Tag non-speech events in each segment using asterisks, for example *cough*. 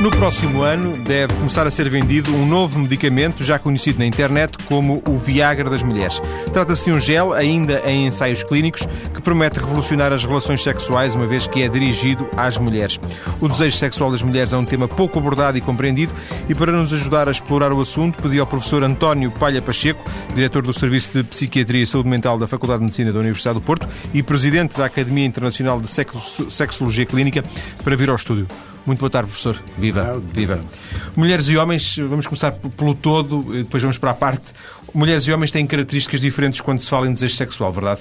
No próximo ano deve começar a ser vendido um novo medicamento já conhecido na internet como o Viagra das mulheres. Trata-se de um gel, ainda em ensaios clínicos, que promete revolucionar as relações sexuais, uma vez que é dirigido às mulheres. O desejo sexual das mulheres é um tema pouco abordado e compreendido, e para nos ajudar a explorar o assunto, pedi ao professor António Palha Pacheco, diretor do Serviço de Psiquiatria e Saúde Mental da Faculdade de Medicina da Universidade do Porto e presidente da Academia Internacional de Sexologia Clínica, para vir ao estúdio. Muito boa tarde, professor. Viva. Viva. Mulheres e homens, vamos começar pelo todo, depois vamos para a parte. Mulheres e homens têm características diferentes quando se fala em desejo sexual, verdade?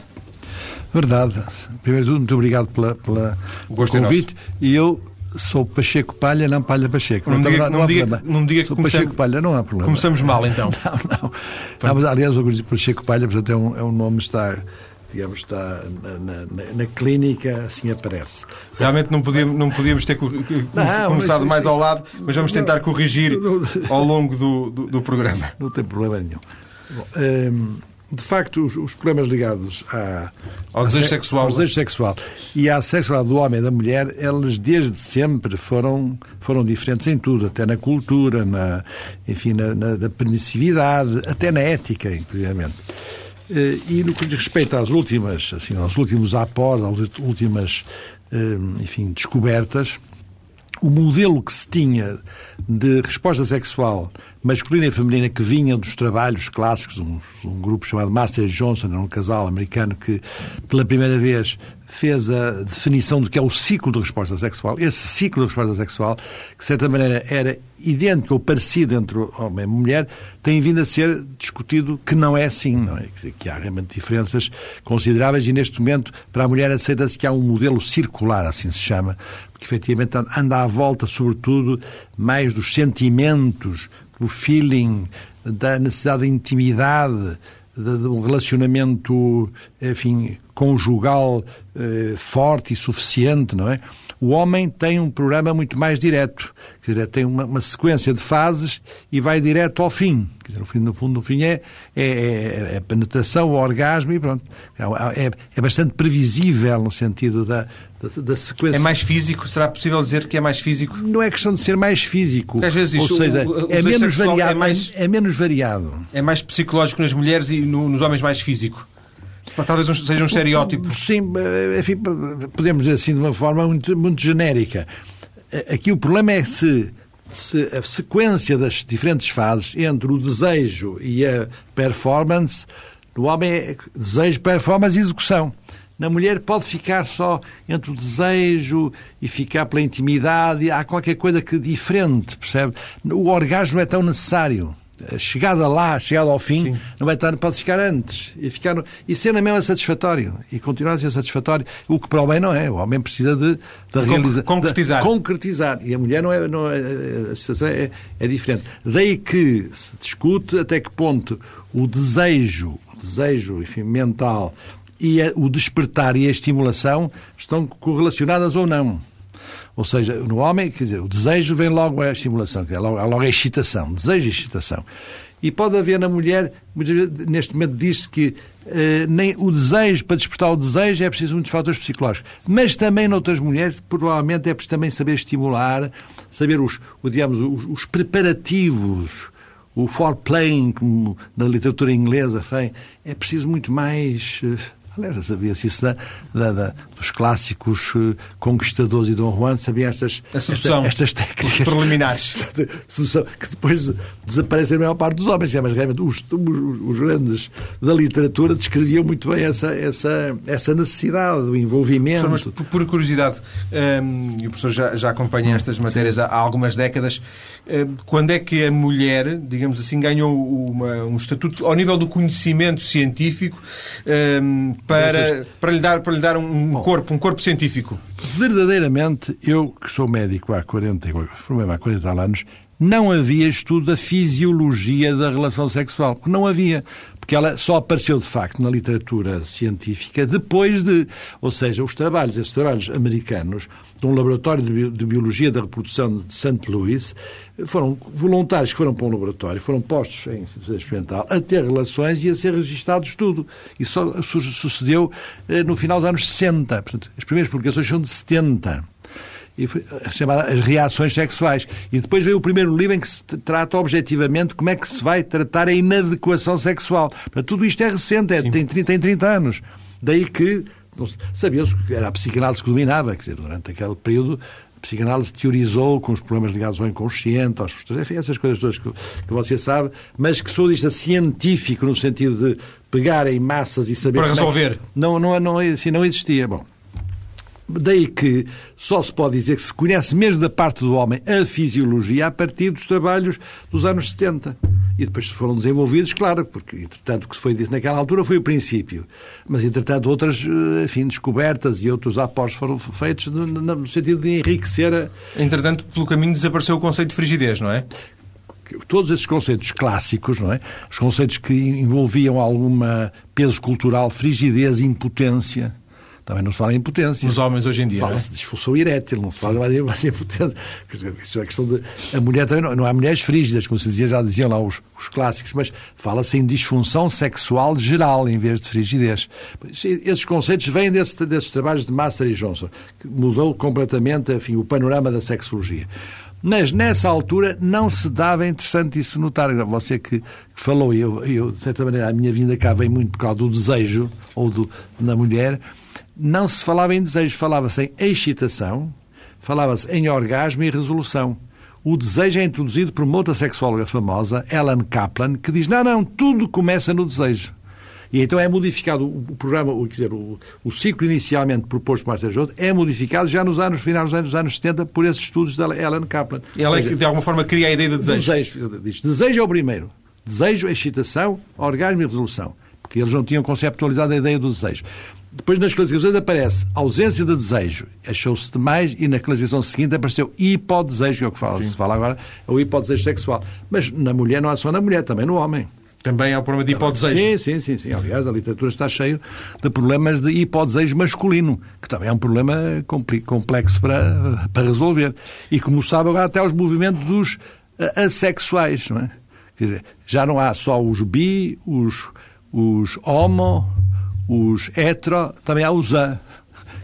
Verdade. Primeiro de tudo, muito obrigado pela, pela é convite. É e eu sou Pacheco Palha, não Palha Pacheco. Não, não, diga, não, não, há diga, problema. Não diga que sou Pacheco Palha, não há problema. Começamos mal, então. *laughs* Não, não. não mas, aliás, o Pacheco Palha, portanto, é um, é um nome que está digamos, está na, na, na, clínica, assim aparece. Realmente não podíamos, não podíamos ter não, começado mas, mais ao lado, mas vamos tentar corrigir ao longo do, do, do programa. Não tem problema nenhum. Bom, hum, de facto, os, os, problemas ligados à, ao desejo sexual, ao desejo sexual e à sexualidade do homem e da mulher, eles desde sempre foram, foram diferentes em tudo, até na cultura, na, enfim, na, na permissividade, até na ética, inclusive. Eh, e no que diz respeito às últimas, assim, aos últimos aportes, às últimas, eh, enfim, descobertas, o modelo que se tinha de resposta sexual masculina e feminina que vinha dos trabalhos clássicos, um, um grupo chamado Master Johnson, um casal americano que pela primeira vez fez a definição do que é o ciclo de resposta sexual. Esse ciclo de resposta sexual, que de certa maneira era idêntico ou parecido entre homem e mulher, tem vindo a ser discutido que não é assim, não é? Dizer, que há realmente diferenças consideráveis e neste momento para a mulher aceita-se que há um modelo circular, assim se chama, que efetivamente anda à volta, sobretudo, mais dos sentimentos, do feeling, da necessidade de intimidade, de, de um relacionamento, enfim, conjugal eh, forte e suficiente, não é? O homem tem um programa muito mais direto, quer dizer, tem uma, uma sequência de fases e vai direto ao fim. Quer dizer, no, fim, no fundo, no fim é, é, é, é a penetração, o orgasmo e pronto. É, é, é bastante previsível no sentido da, da, da, sequência. É mais físico? Será possível dizer que é mais físico? Não é questão de ser mais físico. Porque às vezes isto, ou seja, o, o, é, menos variado, é, mais, é menos variado. É mais psicológico nas mulheres e no, nos homens mais físico. Talvez seja um estereótipo. Sim, eh, enfim, podemos dizer assim de uma forma muito, muito genérica. Eh, aqui o problema é se, se a sequência das diferentes fases entre o desejo e a performance, no homem é desejo, performance e execução. Na mulher pode ficar só entre o desejo e ficar pela intimidade. Há qualquer coisa que diferente, percebe? O orgasmo é tão necessário chegada lá, a chegada ao fim, Sim. não vai estar, pode ficar antes e, ficar e ser na mesma satisfatório e continuar a ser satisfatório, o que para o bem não é. O homem precisa de, de realizar, concretizar. De concretizar. E a mulher não é, não é a situação é, é diferente. Daí que se discute até que ponto o desejo, o desejo enfim, mental e a, o despertar e a estimulação estão correlacionadas ou não. Ou seja, no homem, quer dizer, o desejo vem logo a estimulação, é logo, logo a excitação, desejo e excitação. E pode haver na mulher, neste momento diz-se que eh, nem o desejo, para despertar o desejo, é preciso muitos fatores psicológicos. Mas também noutras mulheres, provavelmente é preciso também saber estimular, saber os, o, digamos, os, os preparativos, o foreplaying, como na literatura inglesa, é preciso muito mais eh, Aliás, sabia-se isso da, da, da, dos clássicos uh, conquistadores e Dom Juan, sabia estas, esta, estas técnicas preliminares *laughs* sedução, que depois desaparecem a maior parte dos homens. Mas realmente os, os, os, grandes da literatura descreviam muito bem essa, essa, essa necessidade do envolvimento. Mas, por, curiosidade, um, e o professor já, já acompanha estas matérias há, há, algumas décadas, um, quando é que a mulher, digamos assim, ganhou uma, um estatuto ao nível do conhecimento científico um, para, para, lhe dar, para lhe dar um corpo, um corpo científico? Verdadeiramente, eu que sou médico há 40, formei há 40 anos, não havia estudo da fisiologia da relação sexual. Não havia. Porque ela só apareceu, de facto, na literatura científica depois de. Ou seja, os trabalhos, esses trabalhos americanos, de um laboratório de biologia da reprodução de St. Louis, foram voluntários que foram para um laboratório, foram postos em experimental a ter relações e a ser registados tudo. Isso só sucedeu eh, no final dos anos 60. Portanto, as primeiras publicações são de 70. Chamada As Reações Sexuais. E depois veio o primeiro livro em que se trata objetivamente como é que se vai tratar a inadequação sexual. Tudo isto é recente, é, tem, 30, tem 30 anos. Daí que sabia-se que era a psicanálise que dominava, quer dizer, durante aquele período a psicanálise teorizou com os problemas ligados ao inconsciente, aos enfim, essas coisas todas que, que você sabe, mas que sou disto científico no sentido de pegar em massas e saber... Para resolver. É que... não, não, não, assim, não existia. Bom, Daí que só se pode dizer que se conhece mesmo da parte do homem a fisiologia a partir dos trabalhos dos anos 70. E depois foram desenvolvidos, claro, porque, entretanto, o que se foi dito naquela altura foi o princípio. Mas, entretanto, outras, eh, enfim, descobertas e outros apostos foram feitos no sentido de enriquecer a... Entretanto, pelo caminho desapareceu o conceito de frigidez, não é? todos esses conceitos clássicos, não é? Os conceitos que envolviam alguma peso cultural, frigidez, impotência, também não se fala em impotência. Os homens hoje em dia. Fala-se é? de disfunção erétil, não se fala mais em impotência. A questão de. A mulher também não, não há mulheres frígidas, como se dizia, já diziam lá os, os clássicos, mas fala-se em disfunção sexual geral em vez de frigidez. Esses conceitos vêm desse, desses trabalhos de Master e Johnson, que mudou completamente enfim, o panorama da sexologia. Mas nessa altura não se dava, é interessante isso notar, você que, que falou, eu, eu, de certa maneira, a minha vinda cá vem muito por causa do desejo, ou do, na mulher, não se falava em desejo, falava-se em excitação, falava-se em orgasmo e resolução. O desejo é introduzido por uma outra sexóloga famosa, Ellen Kaplan, que diz: não, não, tudo começa no desejo. E então é modificado o programa, quer dizer, o, o ciclo inicialmente proposto por Marcelo Jones é modificado já nos anos finais dos anos, anos 70 por esses estudos da Ellen Kaplan. E ela, seja, de alguma forma, cria a ideia de desejo. Desejo, diz, desejo é o primeiro. Desejo, excitação, orgasmo e resolução. Porque eles não tinham conceptualizado a ideia do desejo. Depois nas classificações aparece ausência de desejo, achou-se demais, e na classificação seguinte apareceu hipodesejo, que é o que fala, se fala agora, é o hipodesejo sexual. Mas na mulher não há só na mulher, também no homem. Também há o problema de hipodesejo. Sim, sim, sim, sim. Aliás, a literatura está cheia de problemas de hipodesejo masculino, que também é um problema complexo para, para resolver. E como sabe, agora até os movimentos dos assexuais, não é? Quer dizer, já não há só os bi, os, os homo, os hetero, também há os *laughs* a.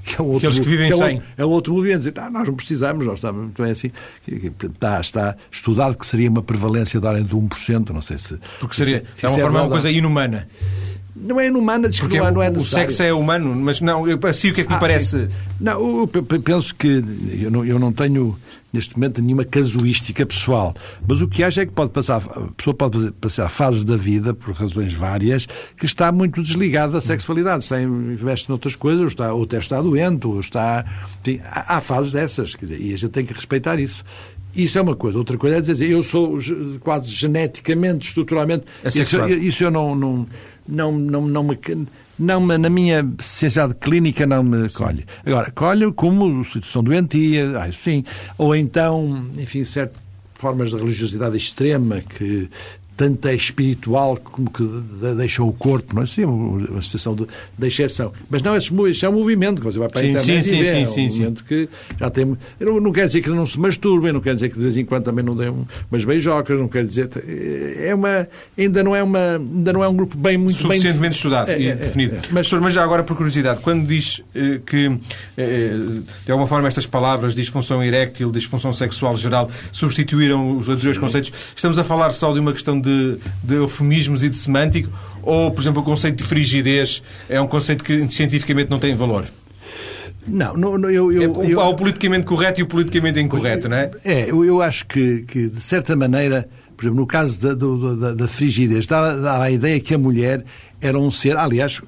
Que é um outro, Aqueles que vivem que é sem. Outro, é outro movimento. Dizer, ah, nós não precisamos, nós estamos muito bem assim. Está, está estudado que seria uma prevalência da ordem de 1%, não sei se. Porque seria, se, se é uma forma, é uma coisa inumana. Não é inumana, diz que não, é, não é necessário. O sexo é humano, mas não, eu, assim o que é que me ah, parece? Sim. Não, eu penso que eu não, eu não tenho neste momento nenhuma casuística pessoal. Mas o que acho é que pode passar, a pessoa pode passar fases da vida, por razões várias, que está muito desligada da sexualidade, está investe noutras coisas, ou, está, ou até está doente, ou está. Enfim, há, há fases dessas, dizer, e a gente tem que respeitar isso. Isso é uma coisa. Outra coisa é dizer, eu sou quase geneticamente, estruturalmente. É isso, isso eu não, não, não, não, não me não me, na minha sensibilidade clínica não me colhe. Agora, colhe como situação doentia, ah, sim, ou então, enfim, certas formas de religiosidade extrema que tanto é espiritual como que deixa o corpo, não é? Sim, uma situação de, de exceção. Mas não, isso é um movimento que você vai para a internet sim, e vê. Sim, é um sim, movimento sim. que já tem... Eu não, quer dizer que não se masturbem, não quer dizer que de vez em quando também não dêem umas beijocas, não quer dizer... É uma... Ainda não é, uma, ainda não é um grupo bem muito Suficientemente bem... estudado é, e é, definido. É, é. Mas, mas já agora, por curiosidade, quando diz eh, que, eh, de alguma forma, estas palavras, disfunção eréctil, disfunção sexual geral, substituíram os anteriores conceitos, estamos a falar só de uma questão de, de eufemismos e de semântico, ou, por exemplo, o conceito de frigidez é um conceito que cientificamente não tem valor? Não, não, não eu, eu, é, Há o politicamente correto e o politicamente incorreto, não é? É, eu, eu acho que, que, de certa maneira, por exemplo, no caso da, do, da, da frigidez, dava, dava a ideia que a mulher era um ser, aliás,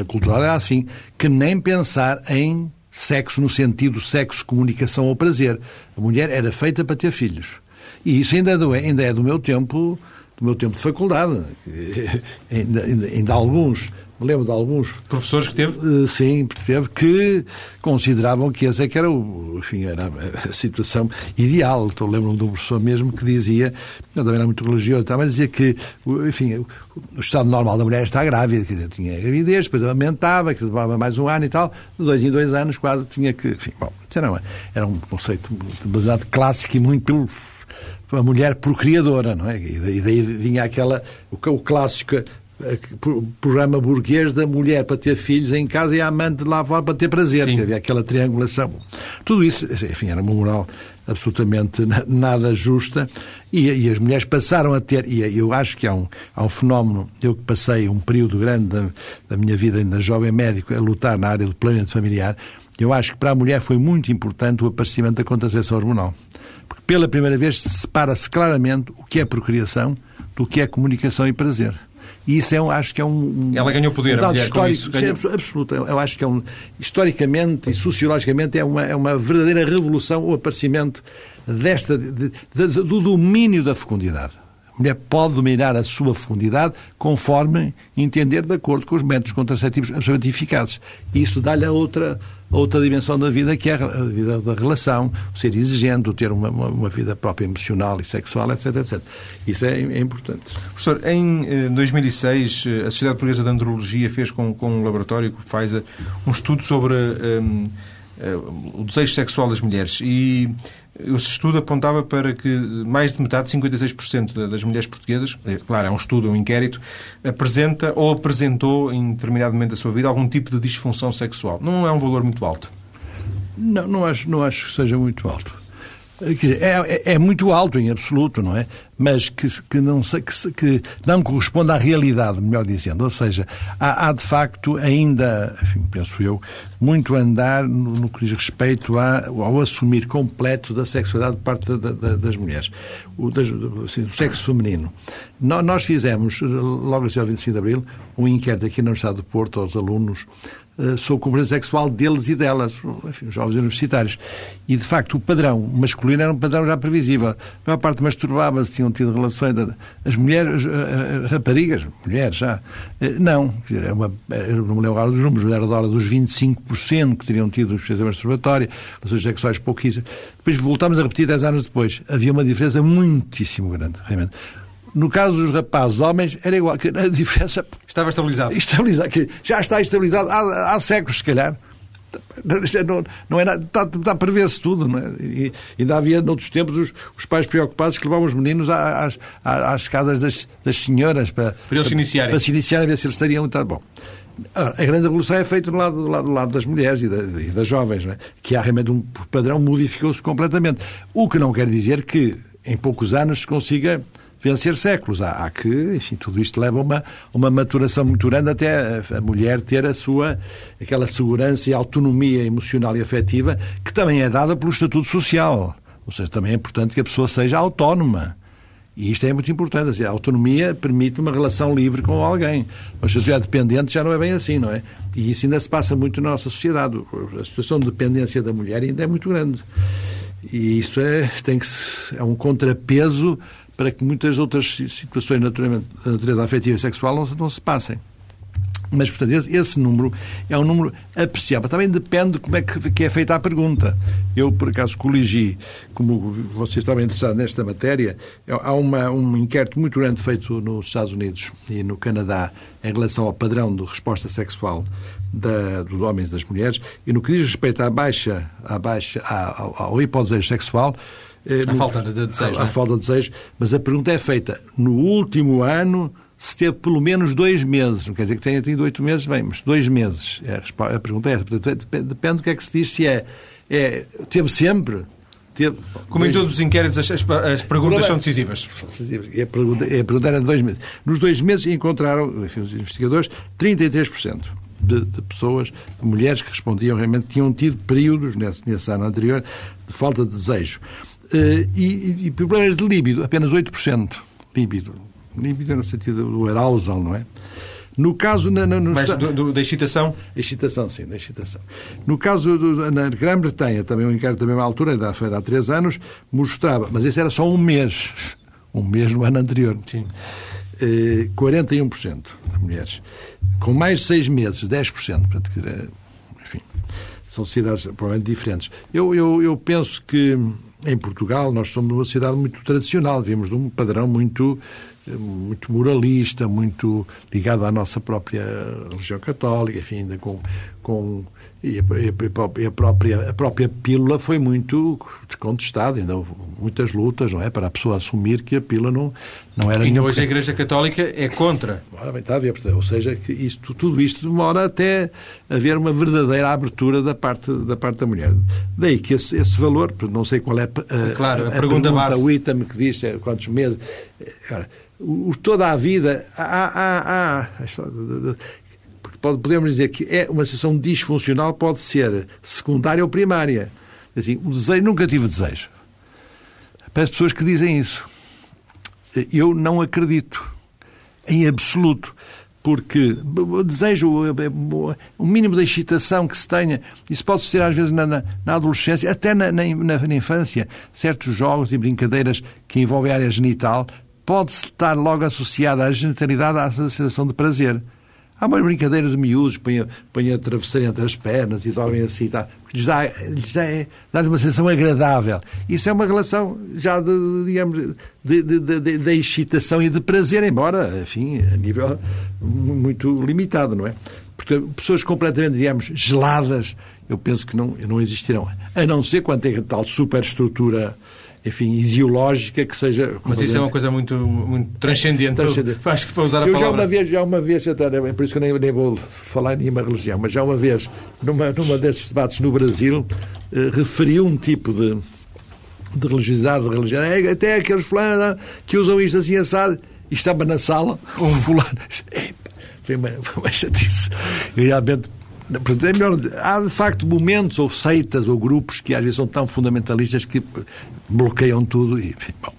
a cultural era assim, que nem pensar em sexo no sentido sexo, comunicação ou prazer. A mulher era feita para ter filhos. E isso ainda é, ainda é do meu tempo do meu tempo de faculdade. *laughs* ainda, ainda, ainda alguns me lembro de alguns professores que teve eh, sim teve que consideravam que essa é que era o enfim era a situação ideal estou lembro de um professor mesmo que dizia eu também era muito religioso também dizia que enfim o estado normal da mulher está grávida dizer, tinha gravidez depois aumentava que demorava mais um ano e tal de dois em dois anos quase tinha que enfim bom era, era um conceito baseado clássico e muito a mulher procriadora, não é? E daí vinha aquela, o, clássico, programa burguês da mulher para ter filhos em casa e a amante lá fora para ter prazer, que havia aquela triangulação. Tudo isso, enfim, era uma moral absolutamente nada justa e, e, as mulheres passaram a ter, e eu acho que há um, há um fenómeno, eu que passei um período grande da, da minha vida ainda jovem médico a lutar na área do planeamento familiar, eu acho que para a mulher foi muito importante o aparecimento da contracepção hormonal. Porque pela primeira vez separa-se claramente o que é procriação do que é comunicação e prazer. E isso é um, acho que é um. Ela ganhou poder, um dado mulher, histórico, isso, ganhou... é absoluto. Eu acho que é um. Historicamente e sociologicamente é uma, é uma verdadeira revolução o aparecimento desta, de, de, do domínio da fecundidade. Mulher pode dominar a sua fecundidade conforme entender de acordo com os métodos contraceptivos absolutamente eficazes. Isso dá-lhe a outra, outra dimensão da vida, que é a vida da relação, o ser exigente, o ter uma, uma, vida própria emocional e sexual, etc. etc. Isso é, é importante. Professor, em 2006, eh, a Sociedade Portuguesa de Andrologia fez com, com um laboratório que faz um estudo sobre. Um, eh, o desejo sexual das mulheres. E esse estudo apontava para que mais de metade, 56% das mulheres portuguesas, é, claro, é um estudo, é um inquérito, apresenta ou apresentou em determinado momento da sua vida algum tipo de disfunção sexual. Não é um valor muito alto? Não, não acho, não acho que seja muito alto. É, é, é, muito alto em absoluto, não é? Mas que, que, não, que, que não corresponde à realidade, melhor dizendo. Ou seja, há, há de facto ainda, enfim, penso eu, muito andar no, no que diz respeito ao assumir completo da sexualidade de parte da, da, das mulheres, o, das, assim, do sexo feminino. Nós fizemos, logo assim ao 25 de Abril, um inquérito aqui na Universidade do Porto aos alunos sobre a componente sexual deles e delas, enfim, os jovens universitários. E, de facto, o padrão masculino era um padrão já previsível. A maior parte masturbava-se, tinham tido relações. As mulheres, as raparigas, mulheres já, eh, não. É uma, não me lembro agora dos números, era da hora dos 25% que teriam tido experiência masturbatória, relações sexuais pouquíssimas. Depois voltámos a repetir 10 anos depois. Havia uma diferença muitíssimo grande, realmente. No caso dos rapazes homens, era igual, que a diferença. Estava estabilizado. Estabilizado, que já está estabilizado há, há séculos, se calhar. Não, não é nada, está, está a prever-se tudo, não é? E ainda havia, noutros tempos, os, os pais preocupados que levavam os meninos às, às, às casas das, das senhoras para, para eles se iniciarem. Para se iniciarem, ver se eles estariam. Tá, bom. A grande revolução é feita do lado, do lado, do lado das mulheres e, da, e das jovens, é? que há realmente um padrão modificou-se completamente. O que não quer dizer que em poucos anos se consiga vencer séculos. Há, há, que, enfim, tudo isto leva a uma, uma maturação muito grande até a, a, mulher ter a sua, aquela segurança e autonomia emocional e afetiva que também é dada pelo estatuto social. Ou seja, também é importante que a pessoa seja autónoma. E isto é muito importante. Assim, a autonomia permite uma relação livre com alguém. Mas se estiver dependente já não é bem assim, não é? E isso ainda se passa muito na nossa sociedade. A situação de dependência da mulher ainda é muito grande. E isso é, tem que, é um contrapeso para que muitas outras situações naturalmente da natureza afetiva e sexual não, não se passem. Mas, portanto, esse, número é um número apreciável. Também depende de como é que, é feita a pergunta. Eu, por acaso, coligi, como vocês estavam interessados nesta matéria, é, há uma, um inquérito muito grande feito nos Estados Unidos e no Canadá em relação ao padrão de resposta sexual da, dos homens e das mulheres, e no que diz respeito à baixa, à baixa, ao, ao hipodesejo sexual, eh, a falta de desejo. A, é? falta de desejo. Mas a pergunta é feita: no último ano se teve pelo menos dois meses, não quer dizer que tenha tido oito meses, bem, mas dois meses. É a, a pergunta é essa. Depende, depende do que é que se diz, se é, é teve sempre. Como em todos os inquéritos, as, as, as perguntas são decisivas. É a pergunta, é a pergunta era de dois meses. Nos dois meses encontraram, enfim, os investigadores, 33% de, de, pessoas, de mulheres que respondiam realmente tinham tido períodos nesse, nesse ano anterior de falta de desejo. Uh, e, e, problemas de líbido, apenas 8%. Líbido. Líbido no sentido do arousal, não é? No caso... Na, na, no Mas do, do, da excitação? Excitação, sim, da excitação. No caso do, na Grã-Bretanha, também um inquérito da mesma altura, foi há três anos, mostrava, mas esse era só um mês, *laughs* um mês no ano anterior. Sim. Uh, 41% das mulheres. Com mais de seis meses, 10%. Portanto, enfim, são cidades provavelmente diferentes. Eu, eu, eu penso que em Portugal nós somos uma sociedade muito tradicional, vimos de um padrão muito muito moralista, muito ligado à nossa própria religião católica, enfim, ainda com, com e a, a, própria, a própria pílula foi muito contestada, ainda houve muitas lutas, não é? Para a pessoa assumir que a pílula não, não era Ainda hoje a Igreja Católica é contra. Ora, bem, está a ver, ou seja, que isto, tudo isto demora até haver uma verdadeira abertura da parte da, parte da mulher. Daí que esse, esse valor, não sei qual é a, claro, a, a, a pergunta, pergunta base. o item que diz é, quantos meses. Ora, o, toda a vida há, há, há, podemos dizer que é uma situação disfuncional pode ser secundária ou primária. Assim, o desejo, nunca tive desejo. Para as pessoas que dizem isso. Eu não acredito, em absoluto, porque desejo, o mínimo de excitação que se tenha, isso pode ser às vezes na, na, na adolescência, até na, na, na, infância, certos jogos e brincadeiras que envolvem a área genital, pode estar logo associada à genitalidade à sensação de prazer. Há umas brincadeiras de miúdos, põem, põem a travesseira entre as pernas e dormem assim, tá? que lhes dá, lhes dá, dá uma sensação agradável. Isso é uma relação já de, digamos, de, de, de, de, excitação e de prazer, embora, enfim, a nível muito limitado, não é? Porque pessoas completamente, digamos, geladas, eu penso que não, não existirão. A não ser quando tem tal superestrutura enfim, ideológica que seja. Mas isso é uma coisa muito, muito transcendente. transcendente. Acho que para usar a eu palavra. Já uma vez, já uma vez, é por isso que eu nem, nem vou falar em nenhuma religião, mas já uma vez, numa, numa desses debates no Brasil, eh, referi um tipo de, de religiosidade, de religião, é, até aqueles fulanos que usam isto assim assado, e estava na sala, um fulano, foi uma, foi uma chatice. realmente é melhor, há de facto momentos ou seitas ou grupos que às vezes são tão fundamentalistas que bloqueiam tudo e. Bom.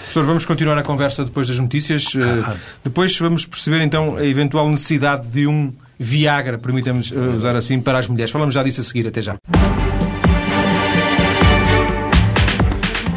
Professor, vamos continuar a conversa depois das notícias. Ah. Depois vamos perceber então a eventual necessidade de um Viagra, permitamos eh, usar assim, para as mulheres. Falamos já disso a seguir. Até já.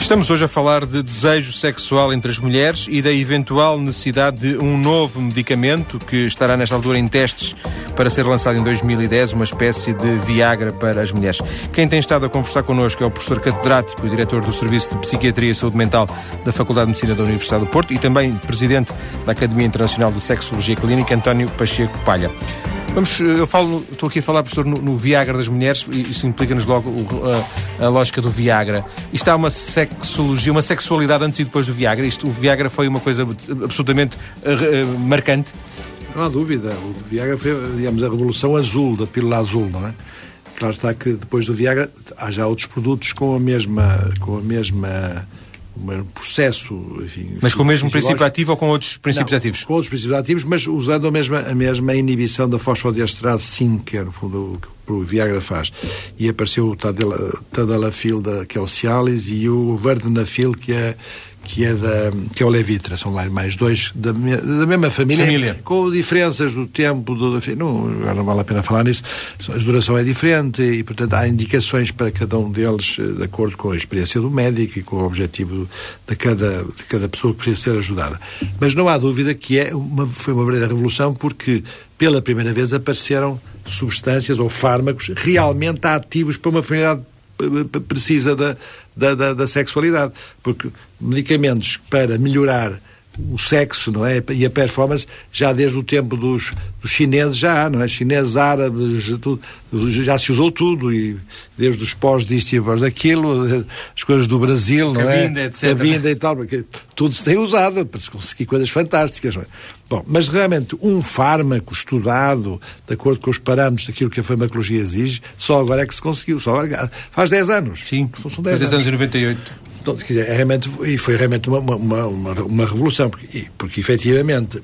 Estamos hoje a falar de desejo sexual entre as mulheres e da eventual necessidade de um novo medicamento que estará nesta altura em testes para ser lançado em 2010, uma espécie de Viagra para as mulheres. Quem tem estado a conversar connosco é o professor catedrático e diretor do Serviço de Psiquiatria e Saúde Mental da Faculdade de Medicina da Universidade do Porto e também presidente da Academia Internacional de Sexologia Clínica, António Pacheco Palha. Vamos, eu falo, estou aqui a falar, professor, no, no Viagra das mulheres, e isso implica-nos logo o, a, a, lógica do Viagra. Isto há uma sexologia, uma sexualidade antes e depois do Viagra. Isto, o Viagra foi uma coisa absolutamente uh, marcante. Não há dúvida. O Viagra foi, digamos, a revolução azul, da pílula azul, não é? Claro está que depois do Viagra há já outros produtos com a mesma, com a mesma um processo. Enfim, mas com o mesmo princípio ativo ou com outros princípios não, ativos? Com outros princípios ativos, mas usando a mesma, a mesma inibição da fosfodiesterase 5, que é no fundo o que o Viagra faz. E apareceu o Tadalafil, que é o Cialis, e o Vardenafil, que é que é, da, que é o Levitra. São mais, dois da, da mesma família, família, com diferenças do tempo. Do, não, não vale a pena falar nisso. A duração é diferente e, portanto, há indicações para cada um deles, eh, de acordo com a experiência do médico e com o objetivo de cada, de cada pessoa que precisa ser ajudada. Mas não há dúvida que é uma, foi uma verdadeira revolução porque, pela primeira vez, apareceram substâncias ou fármacos realmente ativos para uma finalidade precisa da, da, da, da sexualidade. Porque medicamentos para melhorar o sexo não é? e a performance já desde o tempo dos, dos chineses já há, não é? Chineses, árabes, tudo, já se usou tudo e desde os pós disto e pós daquilo, as coisas do Brasil, não é? Cabinda, etc. Cabinda e tal, porque tudo se tem usado para se conseguir coisas fantásticas, não é? Bom, mas realmente um fármaco estudado de acordo com os parâmetros daquilo que a farmacologia exige, só agora é que se conseguiu. Só agora, faz 10 anos. Sim, são 10 anos. anos em 98. Então, dizer, é realmente, e foi realmente uma, uma, uma, uma revolução, porque, porque efetivamente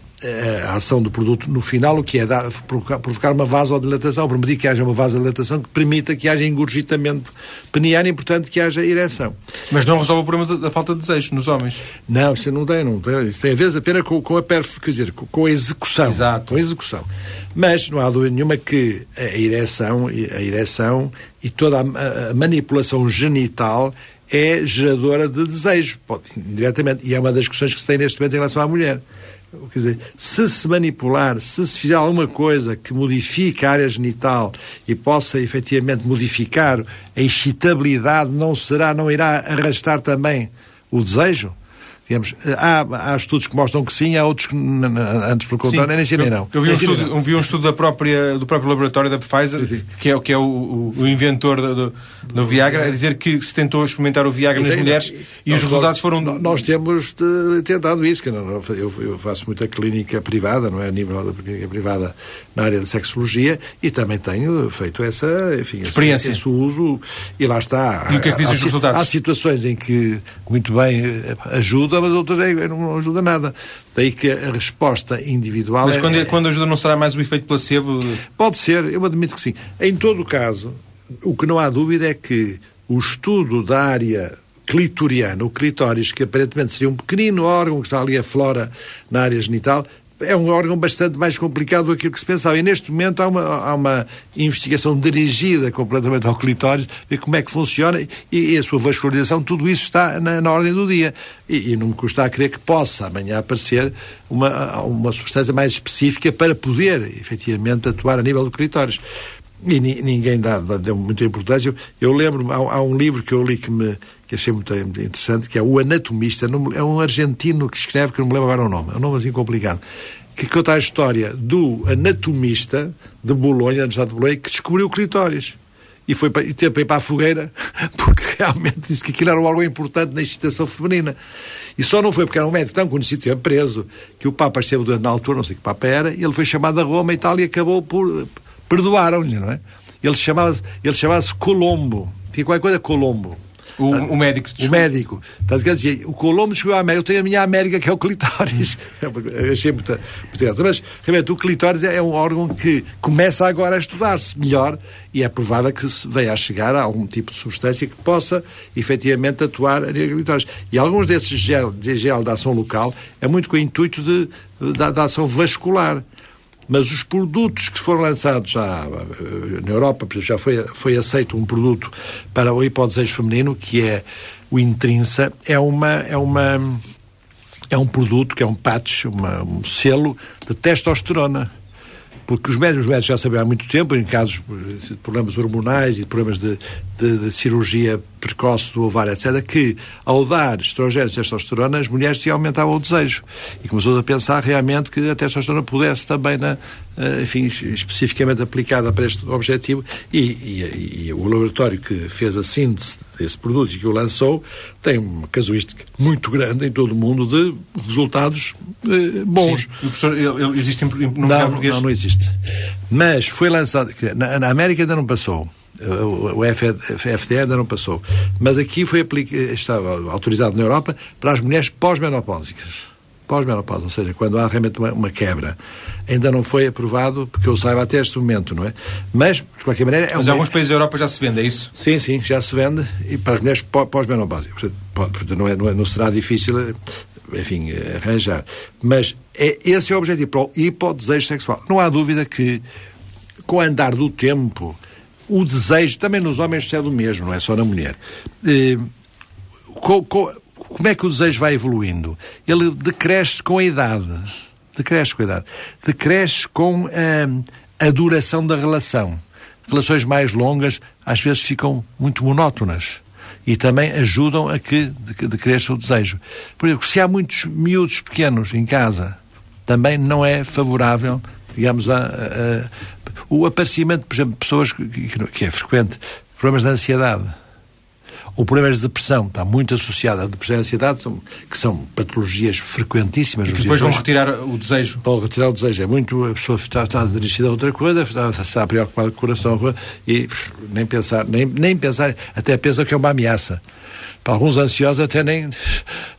a ação do produto no final o que é dar, provocar, uma vasodilatação, permitir que haja uma vasodilatação que permita que haja engurgitamento peniano e, portanto, que haja ereção. Mas não resolve o problema da, falta de desejo nos homens? Não, isso não tem, não tem. Isso tem a ver apenas com, com a perf, quer dizer, com, com a execução. Exato. Com a execução. Mas não há dúvida nenhuma que a ereção, a ereção e toda a, a manipulação genital é geradora de desejo, pode, diretamente. E é uma das questões que se tem neste momento em relação à mulher. Quer dizer, se se manipular, se se fizer alguma coisa que modifique a área genital e possa efetivamente modificar a excitabilidade, não será, não irá arrastar também o desejo? Digamos, há, há estudos que mostram que sim, há outros que, antes pelo contrário, nem sim nem não. Eu vi um, estudo, eu vi um estudo da própria, do próprio laboratório da Pfizer, sim, sim. que é, que é o, o, o inventor do, do, do, Viagra, a dizer que se tentou experimentar o Viagra nas mulheres e nós, os resultados foram... Nós temos tentado isso, que não, eu, eu, faço muita clínica privada, não é? A nível da clínica privada na área da sexologia e também tenho feito essa, enfim, experiência. Esse, esse uso e lá está. E o que é que dizem os resultados? Há situações em que muito bem eh, ajuda, mas outras não ajuda nada. Daí que a resposta individual. Mas quando, é, quando ajuda, não será mais o efeito placebo? Pode ser, eu admito que sim. Em todo o caso, o que não há dúvida é que o estudo da área clitoriana, o clitóris, que aparentemente seria um pequenino órgão que está ali a flora na área genital, é um órgão bastante mais complicado do que se pensava. E neste momento há uma, há uma investigação dirigida completamente ao clitóris, ver como é que funciona e, e a sua vascularização, tudo isso está na, na ordem do dia. E, e, não me custa a crer que possa amanhã aparecer uma, uma substância mais específica para poder, efetivamente, atuar a nível do clitóris. E ninguém dá, dá, deu muita importância. Eu, eu lembro, há, há, um livro que eu li que me que achei muito interessante, que é O Anatomista. É um argentino que escreve, que não me lembro agora o nome. É um nome assim complicado. Que conta a história do anatomista de Bolonha, da Universidade de Bolonha, que descobriu o clitóris. E, foi para, e teve para a fogueira, *laughs* porque realmente disse que aquilo era um importante na excitação feminina. E só não foi porque era um médico tão conhecido, teve preso, que o Papa esteve doente na altura, não sei que Papa era, e ele foi chamado a Roma tal, e acabou por perdoaram-lhe, não é? Ele chamava-se chamava Colombo. Tinha qualquer coisa Colombo. O, o médico. Desculpa. O médico. Portanto, quer dizer, o Colombo chegou à América. Eu tenho a minha América, que é o clitóris. *laughs* Achei muito, muito Mas, realmente, o clitóris é um órgão que começa agora a estudar-se melhor e é provável que se venha a chegar a algum tipo de substância que possa, efetivamente, atuar a nível clitóris. E alguns desses gel, de gel de ação local é muito com o intuito de, de ação vascular. Mas os produtos que foram lançados já na Europa, já foi, foi aceito um produto para o hipodesejo feminino, que é o Intrinsa, é uma. É uma é um produto que é um patch, uma, um selo de testosterona porque os médicos, os já sabiam há muito tempo, em casos de problemas hormonais e de problemas de, de, de cirurgia precoce do ovário, etc., que ao dar estrogênio e testosterona, as mulheres se aumentavam o desejo. E começou a pensar realmente que a testosterona pudesse também, na, enfim, especificamente aplicada para este objetivo. E, e, e o laboratório que fez a síntese desse produto e que o lançou tem uma casuística muito grande em todo o mundo de resultados eh, bons. Sim. O professor, ele, ele existe no não, não, não existe. Mas foi lançado, na, na América ainda não passou o FDA ainda não passou. Mas aqui foi estava autorizado na Europa para as mulheres pós-menopáusicas. Pós-menopausa, ou seja, quando há realmente uma, uma, quebra. Ainda não foi aprovado, porque eu saiba até este momento, não é? Mas, de qualquer maneira... É Mas em alguns países da Europa já se vende, é isso? Sim, sim, já se vende, e para as mulheres pós-menopáusicas. Portanto, não, é, não, é, não será difícil enfim, arranjar. Mas é, esse é o objetivo, para o hipodesejo sexual. Não há dúvida que, com o andar do tempo, o desejo, também nos homens é do mesmo, não é só na mulher. Eh, como é que o desejo vai evoluindo? Ele decresce com a idade. Decresce com a idade. Decresce com a, eh, a duração da relação. Relações mais longas às vezes ficam muito monótonas e também ajudam a que decresça o desejo. Por exemplo, se há muitos miúdos pequenos em casa, também não é favorável, digamos, a, a, o aparecimento, por exemplo, de pessoas que, que é frequente, problemas de ansiedade ou problemas de depressão, está muito associado à depressão e à ansiedade, são, que são patologias frequentíssimas. E que depois vão retirar o desejo. Vão retirar o desejo. É muito, a pessoa está, está dirigida a outra coisa, está, está preocupada com o coração e nem pensar, nem, nem pensar, até pensa que é uma ameaça. Para alguns ansiosos até nem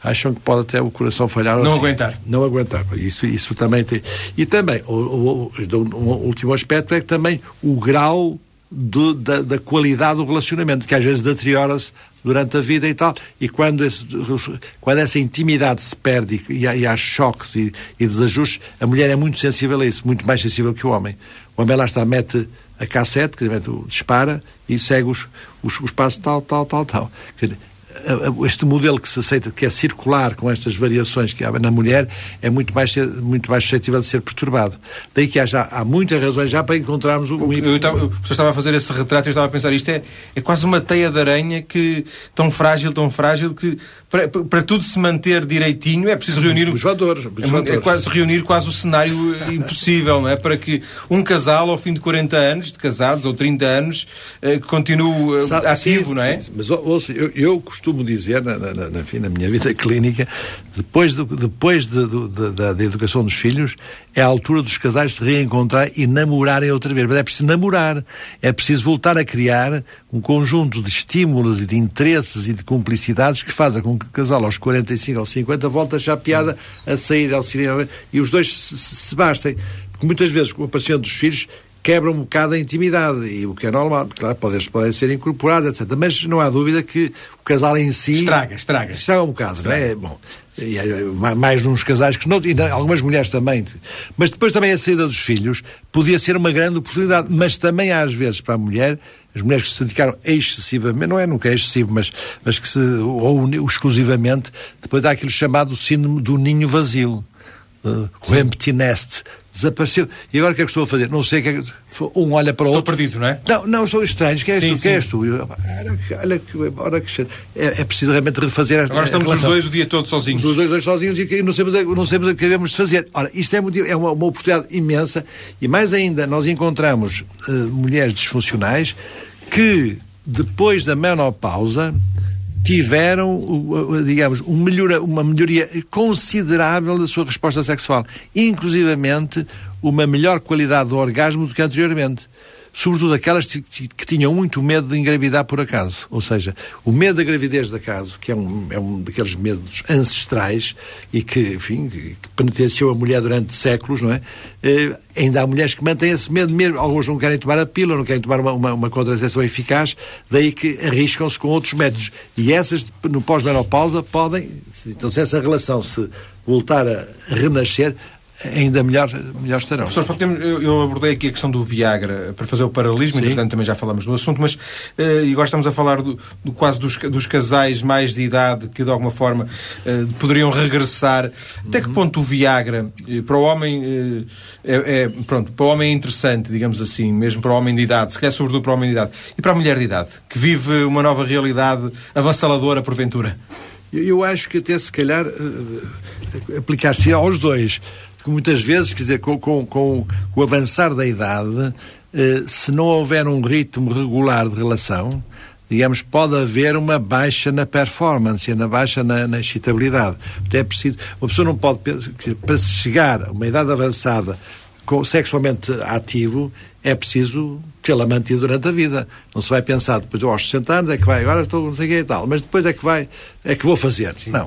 acham que pode até o coração falhar. Não assim. aguentar. Não aguentar. Isso, isso também tem. E também, o, o, o, o último aspecto é que também o grau do, da, da, qualidade do relacionamento, que às vezes deteriora-se durante a vida e tal. E quando, esse, quando essa intimidade se perde e, e há choques e, e, desajustes, a mulher é muito sensível a isso, muito mais sensível que o homem. O homem lá está, mete a cassete, que dispara e segue os, os, os passos tal, tal, tal, tal. Quer dizer, este modelo que se aceita, que é circular, com estas variações que há na mulher, é muito mais, muito mais suscetível de ser perturbado. Daí que há, já, há muitas razões já para encontrarmos o... Eu, estava, você estava a fazer esse retrato e eu estava a pensar, isto é, é quase uma teia de aranha que, tão frágil, tão frágil, que para, para tudo se manter direitinho é preciso reunir... Os fatores. Os é, é, quase reunir quase o cenário impossível, não é? Para que um casal, ao fim de 40 anos de casados, ou 30 anos, eh, continue eh, Sabe, ativo, sim, não é? Sim, mas ouça, eu, eu costumo dizer, na, na, na, na, minha vida *laughs* clínica, depois, de, depois de, de, da, da educação dos filhos, é a altura dos casais se reencontrar e namorarem outra vez. Mas é preciso namorar, é preciso voltar a criar um conjunto de estímulos e de interesses e de cumplicidades que fazem com que o casal aos 45 ou 50 volte a achar piada a sair ao cinema e os dois se, se bastem. Porque muitas vezes, com o aparecimento dos filhos, quebra um bocado a intimidade, e o que é normal, porque claro, podem, podem ser incorporados, etc. Mas não há dúvida que o casal em si. Estraga, estraga. Estraga um bocado, estraga. não é? Bom, e, mais nos casais que não, e algumas mulheres também. Mas depois também a saída dos filhos podia ser uma grande oportunidade, mas também às vezes para a mulher as mulheres que se dedicaram excessivamente, não é nunca é excessivo, mas, mas que se, ou exclusivamente, depois há aquilo chamado síndrome do ninho vazio. Uh, o empty nest, desapareceu. E agora o que é que estou a fazer? Não sei o que é que... Um olha para o outro. Estou perdido, não é? Não, não, sou estranho. Quem és sim, tu? Sim. Quem és tu? Olha, olha, olha que... É, é preciso realmente refazer esta Agora estamos os dois o dia todo sozinhos. Os dois, dois sozinhos e não sabemos, não sabemos o que devemos de fazer. Ora, isto é, é uma, uma oportunidade imensa e mais ainda, nós encontramos uh, mulheres disfuncionais que, depois da menopausa, tiveram, digamos, um uma melhoria considerável da sua resposta sexual, inclusivamente uma melhor qualidade do orgasmo do que anteriormente sobretudo aquelas que, tinham muito medo de engravidar por acaso. Ou seja, o medo da gravidez de acaso, que é um, é um daqueles medos ancestrais e que, enfim, que penitenciou a mulher durante séculos, não é? Eh, ainda há mulheres que mantêm esse medo mesmo. Alguns não querem tomar a pílula, não querem tomar uma, uma, uma contracepção eficaz, daí que arriscam-se com outros métodos. E essas, no pós-menopausa, podem, então se essa relação se voltar a renascer, ainda melhor, melhor estarão. Professor, eu, eu abordei aqui a questão do Viagra para fazer o paralelismo, Sim. entretanto também já falamos do assunto, mas uh, e agora estamos a falar do, do quase dos, dos, casais mais de idade que de alguma forma uh, poderiam regressar. Até que uhum. ponto o Viagra uh, para o homem é, é, pronto, para o homem é interessante, digamos assim, mesmo para o homem de idade, se calhar sobretudo para o homem de idade, e para a mulher de idade, que vive uma nova realidade avassaladora porventura? Eu, eu acho que até se calhar aplicar-se aos dois que muitas vezes, quer dizer, com, com, com o avançar da idade, eh, se não houver um ritmo regular de relação, digamos, pode haver uma baixa na performance, na baixa na, na excitabilidade. Até é preciso, uma pessoa não pode, para se chegar a uma idade avançada com, sexualmente ativo, é preciso tê-la mantido durante a vida. Não se vai pensar depois, aos 60 anos, é que vai, agora estou não sei o que e tal, mas depois é que vai, é que vou fazer. Sim. Não,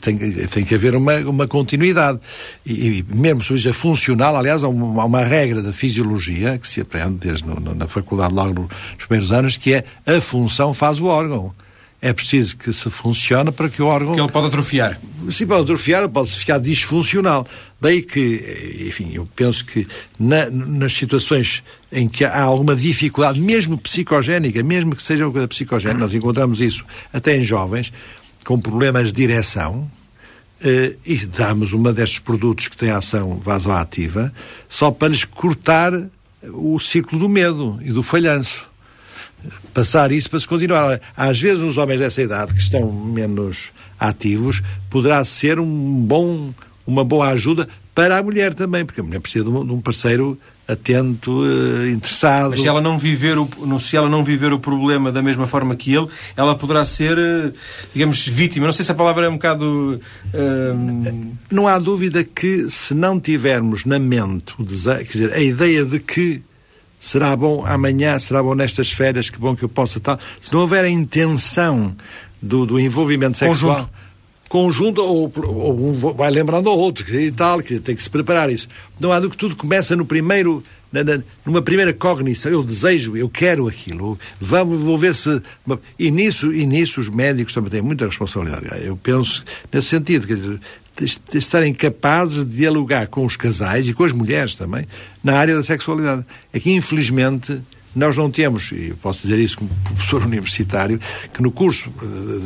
tem, tem que haver uma, uma continuidade. E, e mesmo se seja funcional, aliás, há uma, há uma, regra da fisiologia que se aprende desde no, na faculdade, logo nos primeiros anos, que é a função faz o órgão é preciso que se funcione para que o órgão... Que ele pode atrofiar. Sim, pode atrofiar, pode ficar disfuncional. Daí que, enfim, eu penso que na, nas situações em que há alguma dificuldade, mesmo psicogénica, mesmo que seja uma coisa psicogénica, nós encontramos isso até em jovens, com problemas de direção, eh, e damos uma destes produtos que tem ação vasoativa, só para lhes cortar o ciclo do medo e do falhanço passar isso para se continuar. Às vezes, os homens dessa idade que estão menos ativos, poderá ser um bom, uma boa ajuda para a mulher também, porque a mulher precisa de um, parceiro atento, uh, interessado. Mas se ela não viver o, se ela não viver o problema da mesma forma que ele, ela poderá ser, uh, digamos, vítima. Não sei se a palavra é um bocado. Uh... Não há dúvida que se não tivermos na mente o desejo, quer dizer, a ideia de que será bom amanhã, será bom nestas férias, que bom que eu possa tal. Se não houver a intenção do, do envolvimento sexual. Conjunto. conjunto ou, ou, um vai lembrando ao outro e tal, que tem que se preparar isso. Não há do que tudo começa no primeiro, na, na, numa primeira cognição, eu desejo, eu quero aquilo, vamos, vou ver se. E nisso, e nisso os médicos também têm muita responsabilidade. Eu penso nesse sentido, quer dizer, de estarem capazes de dialogar com os casais e com as mulheres também na área da sexualidade. É que, infelizmente, Nós não temos, e posso dizer isso como professor *laughs* universitário, que no curso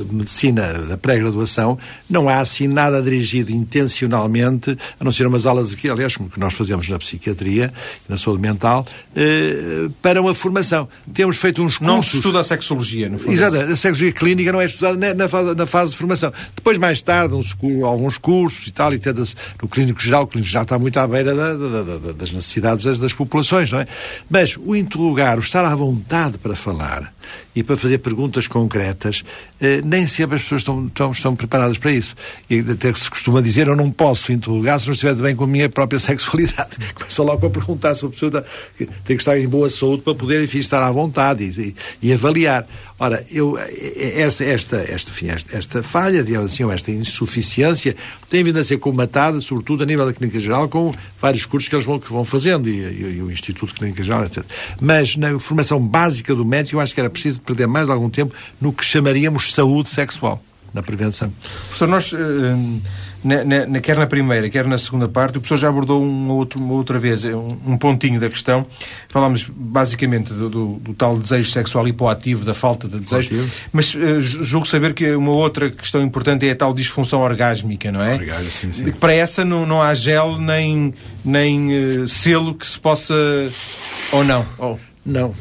de medicina da pré-graduação não há assim nada dirigido intencionalmente, a não ser umas aulas aqui, aliás, como que nós fazemos na psiquiatria, na saúde mental, eh, para uma formação. Temos feito uns cursos... Não se estuda a sexologia, no fundo. Exato, a sexologia clínica não é estudada na fase, na fase de formação. Depois, mais tarde, uns, alguns cursos e tal, e tenta-se no clínico geral, o clínico geral está muito à beira da, da, da, das necessidades das, das populações, não é? Mas o interrogar, o estar à vontade para falar, e para fazer perguntas concretas, eh, nem sempre as pessoas estão, estão, estão, preparadas para isso. E até se costuma dizer, eu não posso interrogar se não estiver bem com a minha própria *laughs* sexualidade. Começa logo a perguntar se a pessoa está, tem que estar em boa saúde para poder, enfim, estar à vontade e, e, e avaliar. Ora, eu, esta, esta, esta, enfim, esta, esta falha, digamos assim, ou esta insuficiência, tem vindo a ser comatada, sobretudo a nível da Clínica Geral, com vários cursos que eles vão, que vão fazendo, e, e, e o Instituto de Clínica Geral, etc. Mas na formação básica do médico, eu acho que era preciso perder mais algum tempo no que chamaríamos saúde sexual, na prevenção. Professor, nós, eh, na, na, quer na primeira, quer na segunda parte, o professor já abordou um outro, uma outra vez um, um pontinho da questão. Falámos basicamente do, do, do, tal desejo sexual hipoativo, da falta de desejo, mas uh, julgo saber que uma outra questão importante é a tal disfunção orgásmica, não é? Orgásmica, sim, sim. Para essa não, não há gel nem, nem uh, selo que se possa. ou não? Oh. Não.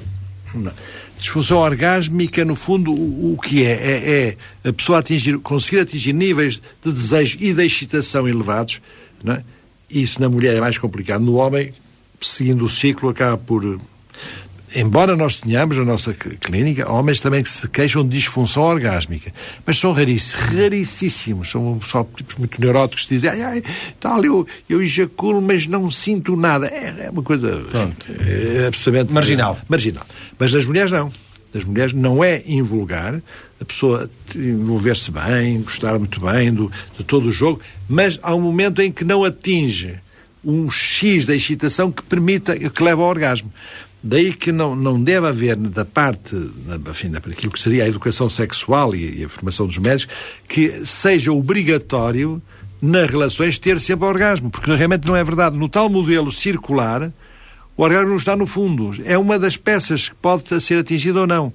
não. Disfunção orgásmica, no fundo, o, o que é? é? é? a pessoa atingir, conseguir atingir níveis de desejo e de excitação elevados. Não é? Isso na mulher é mais complicado. No homem, seguindo o ciclo, acaba por. Embora nós tenhamos na nossa clínica homens também que se queixam de disfunção orgásmica, mas são raríssimos, raríssimos. São só tipos muito neuróticos que dizem, ai, ai, tal, eu, eu ejaculo, mas não sinto nada. É, é uma coisa é, absolutamente marginal. marginal. Mas nas mulheres não. Das mulheres não é invulgar a pessoa envolver-se bem, gostar muito bem do, de todo o jogo, mas há um momento em que não atinge um X da excitação que permita, que leva ao orgasmo. Daí que não, não deve haver da parte, enfim, daquilo que seria a educação sexual e, e a formação dos médicos, que seja obrigatório nas relações ter sempre orgasmo, porque realmente não é verdade. No tal modelo circular, o orgasmo está no fundo. É uma das peças que pode ser atingida ou não.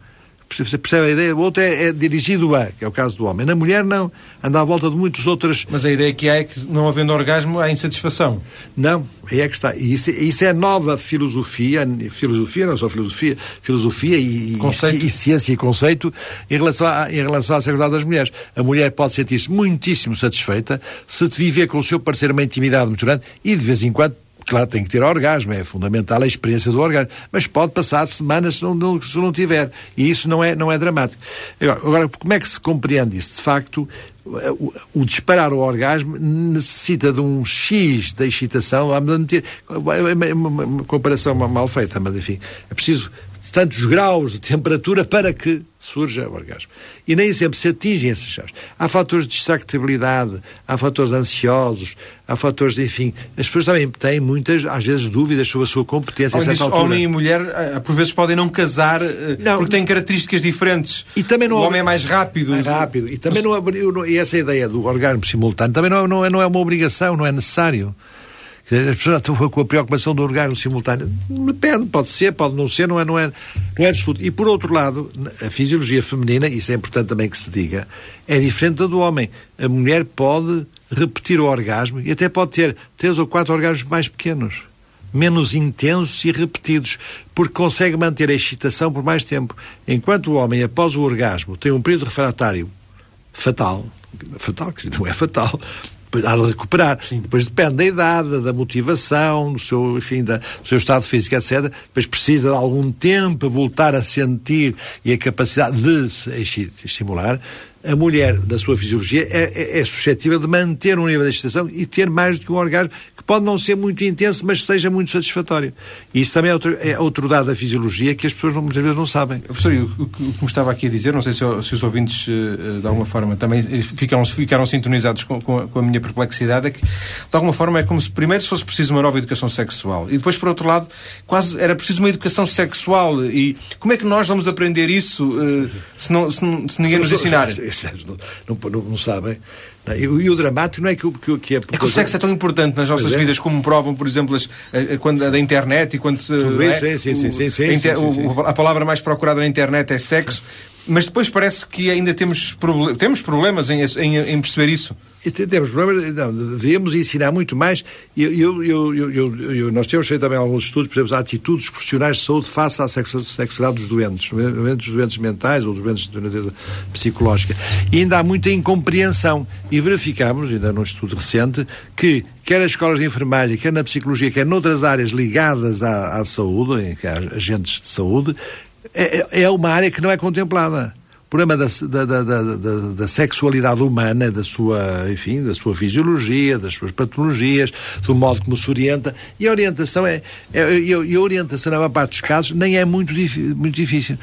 Você percebe a ideia? O outro é, é, dirigido a, que é o caso do homem. Na mulher, não. Anda à volta de muitas outras. Mas a ideia que há é que, não havendo orgasmo, há insatisfação. Não, aí é que está. E isso, isso é nova filosofia, filosofia, não só filosofia, filosofia e, e, e ciência e conceito em relação, à, em relação à sexualidade das mulheres. A mulher pode sentir-se muitíssimo satisfeita se viver com o seu parceiro uma intimidade muito grande e, de vez em quando, Claro, tem que ter orgasmo, é fundamental a experiência do orgasmo, mas pode passar semanas se não, não, se não tiver, e isso não é, não é dramático. Agora, agora, como é que se compreende isso? De facto, o, o disparar o orgasmo necessita de um X da excitação, a meter, é uma, uma comparação mal feita, mas enfim, é preciso tantos graus de temperatura para que surja o orgasmo. E nem sempre se atingem esses chaves. Há fatores de distractibilidade, há fatores ansiosos, há fatores de, enfim, as pessoas também têm muitas, às vezes, dúvidas sobre a sua competência. Além disso, homem e mulher, eh, por vezes, podem não casar eh, não, porque têm características diferentes. E também não, o homem é mais rápido. Mais rápido. E também não, e essa ideia do orgasmo simultâneo também não, não, é, não é uma obrigação, não é necessário. As pessoas estão com a preocupação do orgasmo simultâneo. Depende, pode ser, pode não ser, não é, não é, não é tudo. E por outro lado, a fisiologia feminina, isso é importante também que se diga, é diferente da do homem. A mulher pode repetir o orgasmo e até pode ter três ou quatro orgasmos mais pequenos, menos intensos e repetidos, porque consegue manter a excitação por mais tempo. Enquanto o homem, após o orgasmo, tem um período refratário fatal, fatal, que não é fatal, há de recuperar. Sim. Depois depende da idade, da motivação, do seu, enfim, da, do seu estado físico, etc. Depois precisa de algum tempo voltar a sentir e a capacidade de se estimular. A mulher, da sua fisiologia, é, é, é suscetível de manter um nível de excitação e ter mais do que um orgasmo pode não ser muito intenso, mas seja muito satisfatório. E isso também é outro, é outro dado da fisiologia que as pessoas muitas vezes não sabem. Professor, o que me estava aqui a dizer, não sei se, se os ouvintes, eh, de alguma forma, também ficaram, ficaram sintonizados com, com, a, com, a, minha perplexidade, é que, de alguma forma, é como se primeiro fosse preciso uma nova educação sexual e depois, por outro lado, quase era preciso uma educação sexual. E como é que nós vamos aprender isso uh, se, não, se, se, ninguém nos ensinar? *laughs* Não, não, não, não sabem. E, o dramático não é que, que, que é... É que o sexo é tão importante nas nossas é. vidas, como provam, por exemplo, as, a, quando, a da internet e quando se... É, sim, sim, sim, sim, sim, a palavra mais procurada na internet é sexo, mas depois parece que ainda temos, temos problemas em, em, em perceber isso temos problemas, não, devíamos ensinar muito mais. Eu, eu, eu, nós temos feito também alguns estudos, por exemplo, atitudes profissionais de saúde face à sexualidade dos doentes, dos doentes mentais ou dos doentes de natureza psicológica. E ainda há muita incompreensão. E verificamos, ainda num estudo recente, que quer as escolas de enfermagem, quer na psicologia, quer noutras áreas ligadas à, à saúde, que há agentes de saúde, é, é uma área que não é contemplada problema da, da, da, da, sexualidade humana, da sua, enfim, da sua fisiologia, das suas patologias, do modo como se orienta. E a orientação é, é e a orientação, na maior parte dos casos, nem é muito, muito difícil.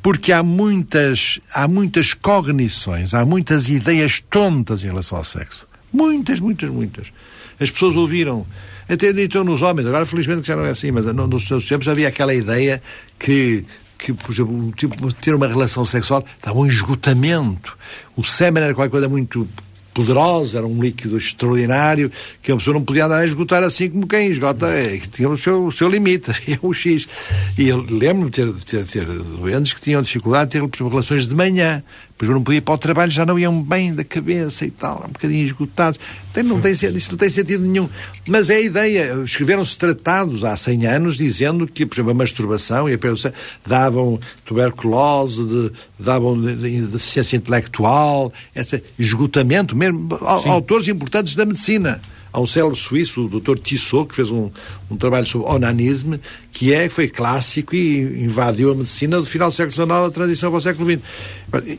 Porque há muitas, há muitas cognições, há muitas ideias tontas em relação ao sexo. Muitas, muitas, muitas. As pessoas ouviram até então nos homens, agora felizmente que já não é assim, mas nos seus tempos havia aquela ideia que que, por exemplo, tipo, ter uma relação sexual dava um esgotamento. O sêmen era qualquer coisa muito poderosa, era um líquido extraordinário, que a pessoa não podia andar a esgotar assim como quem esgota, é, que tinha o seu, o seu limite, *laughs* é o X. E eu lembro-me de ter, ter, ter doentes que tinham dificuldade de ter, relações de manhã, depois não podia ir para o trabalho, já não iam bem da cabeça e tal, um bocadinho esgotados. Tem, não tem, isso não tem sentido nenhum. Mas é a ideia. Escreveram-se tratados há 100 anos dizendo que, por exemplo, a masturbação e a perda davam tuberculose, de, davam de, de deficiência intelectual, esse esgotamento mesmo. Sim. Autores importantes da medicina. Há um célebre suíço, o Dr. Tissot, que fez um, um trabalho sobre onanismo, que é, foi clássico e invadiu a medicina do final do século XIX a transição para o século XX.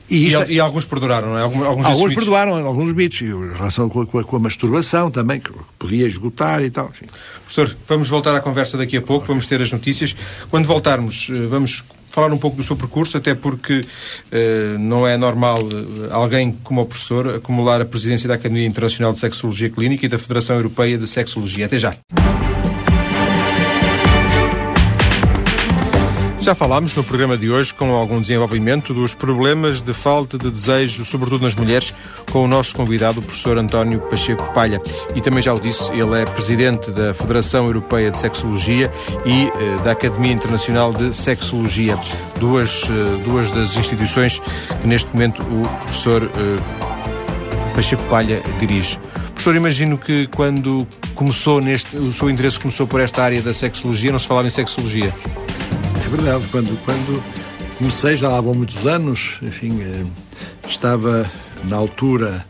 E, isto, e, e alguns perduraram, não é? Alguns, alguns, alguns perdoaram, alguns mitos, em relação com a, com a, com a masturbação também, que podia esgotar e tal. Enfim. Professor, vamos voltar à conversa daqui a pouco, vamos ter as notícias. Quando voltarmos, eh, vamos falar um pouco do seu percurso, até porque uh, não é normal uh, alguém como o professor acumular a presidência da Academia Internacional de Sexologia Clínica e da Federação Europeia de Sexologia. Até já. Já falámos no programa de hoje, com algum desenvolvimento, dos problemas de falta de desejo, sobretudo nas mulheres, com o nosso convidado, o professor António Pacheco Palha. E também já o disse, ele é presidente da Federação Europeia de Sexologia e eh, da Academia Internacional de Sexologia, duas, eh, duas das instituições que neste momento o professor eh, Pacheco Palha dirige. Professor, imagino que quando começou neste, o seu interesse começou por esta área da sexologia, não se falava em sexologia. É verdade, quando, quando comecei, já vão muitos anos, enfim, eh, estava na altura,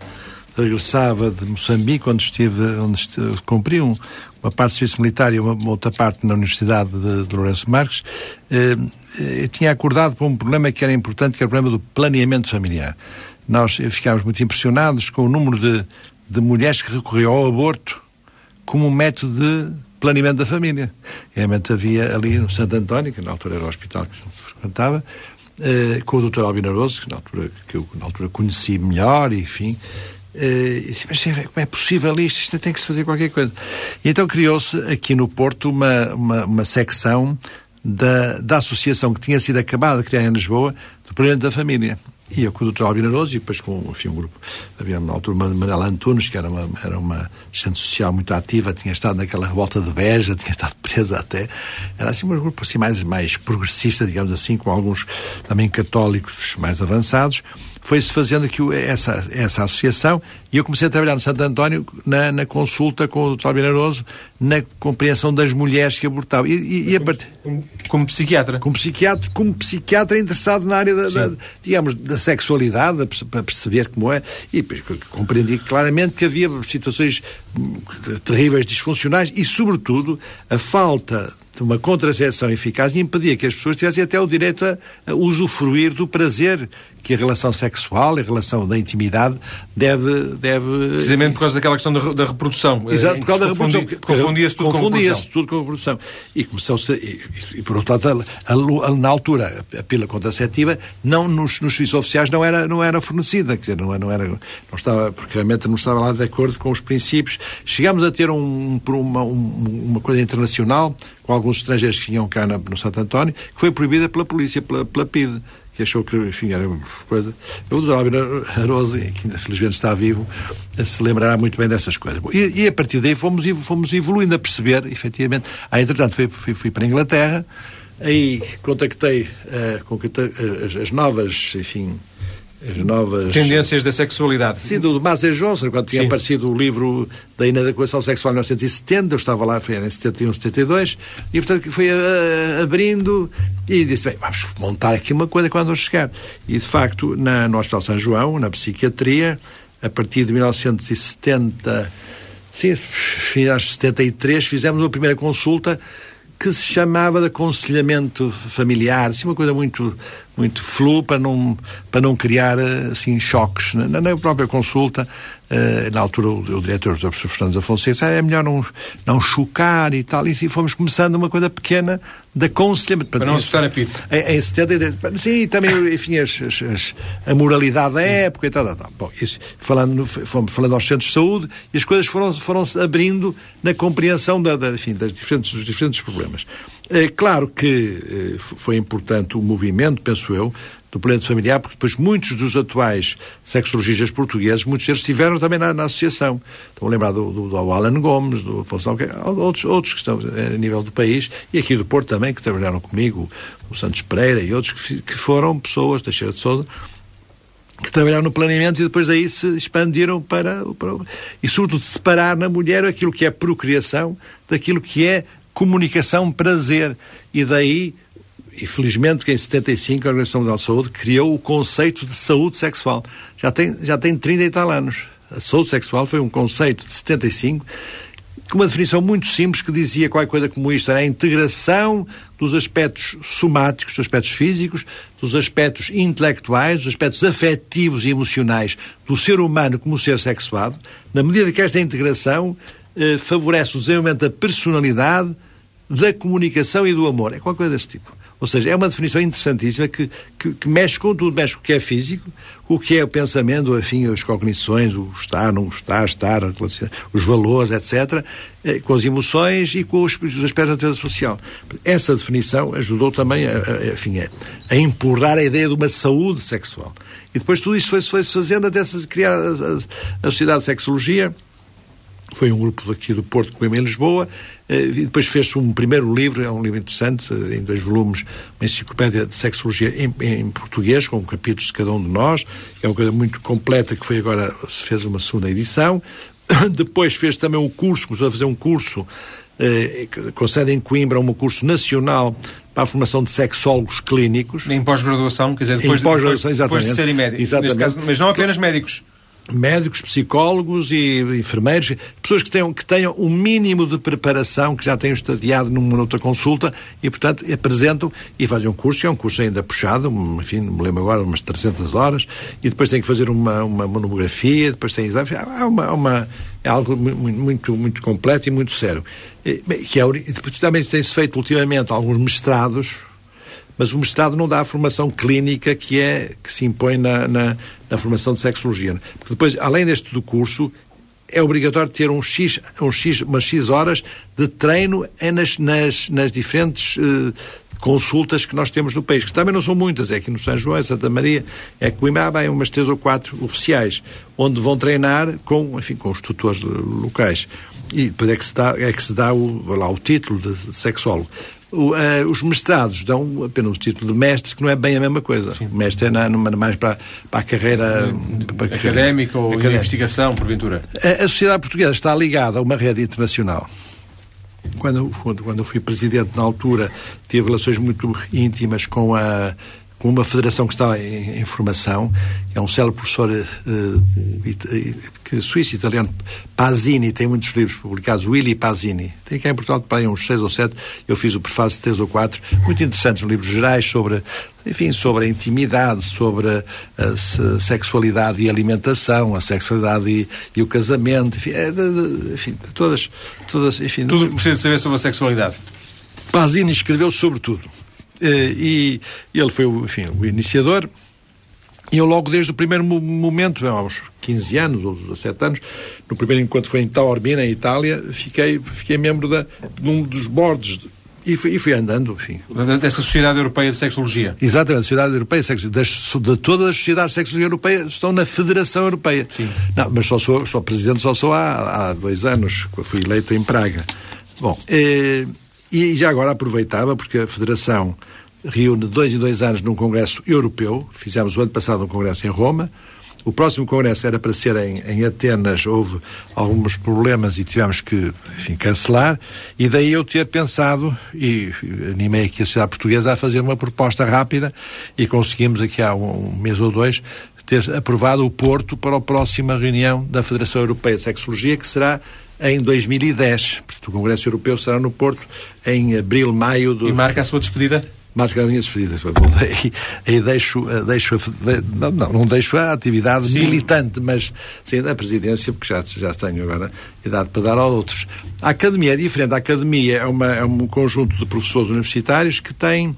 regressava de Moçambique, onde estive, onde estive, cumpri um, uma parte de serviço militar e uma, uma, outra parte na Universidade de, de Lourenço Marques, eh, eh, tinha acordado para um problema que era importante, que era o problema do planeamento familiar. Nós ficámos muito impressionados com o número de, de mulheres que recorriam ao aborto como um método de planeamento da família. Realmente havia ali no Santo António, que na altura era o hospital que se frequentava, eh, com o Dr. Albino que na altura, que eu na altura conheci melhor, enfim, eh, e disse, mas como é possível isto? Isto tem que se fazer qualquer coisa. E então criou-se aqui no Porto uma, uma, uma secção da, da associação que tinha sido acabada de criar em Lisboa, do Planeamento da Família ia com o Dr. Albino Aroso e depois com enfim, um grupo. Havia na altura uma Manela Antunes, que era uma, era uma assistente social muito ativa, tinha estado naquela revolta de Beja, *laughs* tinha estado presa até. Era assim um grupo assim, mais, mais progressista, digamos assim, com alguns também católicos mais avançados foi-se fazendo aqui essa, essa associação e eu comecei a trabalhar no Santo António na, na consulta com o Dr. Albino na compreensão das mulheres que abortavam. E, e, e a part... como, como, psiquiatra? Como psiquiatra, como psiquiatra interessado na área da, da digamos, da sexualidade, para perceber como é, e compreendi claramente que havia situações hum, terríveis disfuncionais e, sobretudo, a falta de uma contracepção eficaz impedia que as pessoas tivessem até o direito a, a usufruir do prazer que a relação sexual, a relação da intimidade deve... deve... Precisamente por causa daquela questão da, da reprodução. Exato, por causa da reprodução. Confundia-se tudo, confundia tudo com a reprodução. E começou-se... E, e, por outro lado, a, a, na altura, a pílula contraceptiva não, nos, nos serviços oficiais não era, não era fornecida, quer dizer, não, não, era, não estava, porque realmente não estava lá de acordo com os princípios. Chegámos a ter um, uma, uma coisa internacional com alguns estrangeiros que vinham cá no Santo António, que foi proibida pela polícia, pela, pela PIDE e achou que, enfim, era uma coisa. O Dr. Albino Aroso, que ainda felizmente está vivo, se lembrará muito bem dessas coisas. E, e a partir daí fomos, fomos evoluindo a perceber, efetivamente. Ah, entretanto, fui, fui, fui para a Inglaterra, aí contactei, uh, contactei as, as novas, enfim, as novas... Tendências da sexualidade. Sim, do Mazer Johnson, quando tinha Sim. aparecido o livro da inadequação sexual em 1970, eu estava lá, foi em 71, 72, e portanto foi uh, abrindo e disse, bem, vamos montar aqui uma coisa quando eu chegar. E de facto, na, no Hospital São João, na psiquiatria, a partir de 1970, sim, finais de 73, fizemos a primeira consulta que se chamava de aconselhamento familiar, assim, uma coisa muito muito flu para não, para não criar assim, choques. Na, na própria consulta, uh, na altura o, o diretor, o professor Fernando Afonso, disse é melhor não, não chocar e tal. E assim fomos começando uma coisa pequena de aconselhamento. Para não assustar a pito. Em, em 70, sim, também, enfim, as, as, as, a moralidade da época e tal, tal, tal. Bom, isso, falando, fomos falando aos centros de saúde e as coisas foram, foram abrindo na compreensão da, da, enfim, das diferentes, dos diferentes problemas. É claro que eh, foi importante o movimento, penso eu, do plano familiar, porque depois muitos dos atuais sexologistas portugueses, muitos deles estiveram também na, na associação. Estou a lembrar do, do, do, Alan Gomes, do Afonso outros, outros que estão eh, a nível do país, e aqui do Porto também, que trabalharam comigo, o Santos Pereira e outros, que, que foram pessoas, da Cheira de Souza, que trabalharam no planeamento e depois daí se expandiram para, para e sobretudo separar na mulher aquilo que é procriação daquilo que é comunicação, prazer. E daí, e felizmente que em 75 a Organização Mundial de Saúde criou o conceito de saúde sexual. Já tem, já tem 30 e tal anos. A saúde sexual foi um conceito de 75 com uma definição muito simples que dizia qualquer coisa como isto, era a integração dos aspectos somáticos, dos aspectos físicos, dos aspectos intelectuais, dos aspectos afetivos e emocionais do ser humano como ser sexuado, na medida que esta integração eh, favorece o desenvolvimento da personalidade, da comunicação e do amor. É qualquer coisa desse tipo. Ou seja, é uma definição interessantíssima que, que, que, mexe com tudo, mexe com o que é físico, o que é o pensamento, enfim, as cognições, o estar, não estar, estar, os valores, etc., eh, com as emoções e com os, os aspectos da natureza social. Essa definição ajudou também a, a, enfim, a, a empurrar a ideia de uma saúde sexual. E depois tudo isto foi-se foi fazendo até se criar a, a, a Sociedade de Sexologia, foi um grupo daqui do Porto que em Lisboa, eh, e depois fez-se um primeiro livro, é um livro interessante, eh, em dois volumes, uma enciclopédia de sexologia em, em, português, com capítulos de cada um de nós, é uma coisa muito completa que foi agora, se fez uma segunda edição. *coughs* Depois fez também um curso, começou a fazer um curso, eh, com sede em Coimbra, um curso nacional para a formação de sexólogos clínicos. Em pós-graduação, quer dizer, depois, em pós-graduação, depois, depois de serem médicos. Exatamente. Caso, mas não apenas médicos médicos, psicólogos e enfermeiros, pessoas que tenham, que tenham um mínimo de preparação, que já tenham estadiado numa outra consulta e, portanto, apresentam e fazem um curso, é um curso ainda puxado, enfim, não me lembro agora, umas 300 horas, e depois tem que fazer uma, uma monografia, depois tem exame, há uma, uma, é algo muito, muito, completo e muito sério. E, que é, depois também tem-se feito ultimamente alguns mestrados, mas o mestrado não dá a formação clínica que é que se impõe na, na, na formação de sexologia. Porque depois, além deste do curso, é obrigatório ter um X, um X, umas X horas de treino nas, nas, nas diferentes uh, consultas que nós temos no país, que também não são muitas, é aqui no São João, Santa Maria, é Coimbra, há umas três ou quatro oficiais, onde vão treinar com, enfim, com os tutores locais. E depois é que se dá, é que se dá o, lá, o título de sexólogo. O, uh, os mestrados dão apenas o título de mestre, que não é bem a mesma coisa. Sim. Mestre é na, mais para, para a carreira para a académica carreira, ou académica. investigação, porventura. A, a sociedade portuguesa está ligada a uma rede internacional. Quando, quando, quando eu fui presidente na altura, tive relações muito íntimas com a com uma federação que está em, em formação, é um célebre professor uh, suíço italiano, Pasini, tem muitos livros publicados, Willy Pasini, tem cá em Portugal para uns seis ou sete, eu fiz o prefácio de três ou quatro, muito interessantes, livros gerais sobre, enfim, sobre a intimidade, sobre a, a sexualidade e alimentação, a sexualidade e, e o casamento, enfim, é de, de, enfim todas, todas, enfim... Tudo o que precisa saber sobre a sexualidade. Pasini escreveu sobre tudo e ele foi enfim, o iniciador. E eu logo desde o primeiro momento, aos 15 anos ou 17 anos, no primeiro encontro foi em Taormina, em Itália, fiquei, fiquei membro da, de um dos boards E fui, e fui andando, enfim. Dessa Sociedade Europeia de Sexologia. Exatamente, a Sociedade Europeia de Sexologia. Das, de todas as sociedades de sexologia europeia estão na Federação Europeia. Sim. Não, mas só sou, sou presidente, só sou há, há dois anos, fui eleito em Praga. Bom, eh, e já agora aproveitava, porque a Federação reúne dois em dois anos num Congresso Europeu, fizemos o ano passado um Congresso em Roma, o próximo congresso era para ser em, em, Atenas, houve alguns problemas e tivemos que, enfim, cancelar, e daí eu ter pensado, e animei aqui a sociedade portuguesa a fazer uma proposta rápida, e conseguimos aqui há um, um mês ou dois ter aprovado o Porto para a próxima reunião da Federação Europeia de Sexologia, que será em 2010. Portanto, o Congresso Europeu será no Porto em abril, maio do... E marca a sua despedida? marca a minha despedida. Aí *laughs* deixo, deixo não, não, não deixo a atividade sim. militante, mas sim a presidência, porque já, já tenho agora idade para dar a outros. A academia é diferente. A academia é, uma, é um conjunto de professores universitários que tem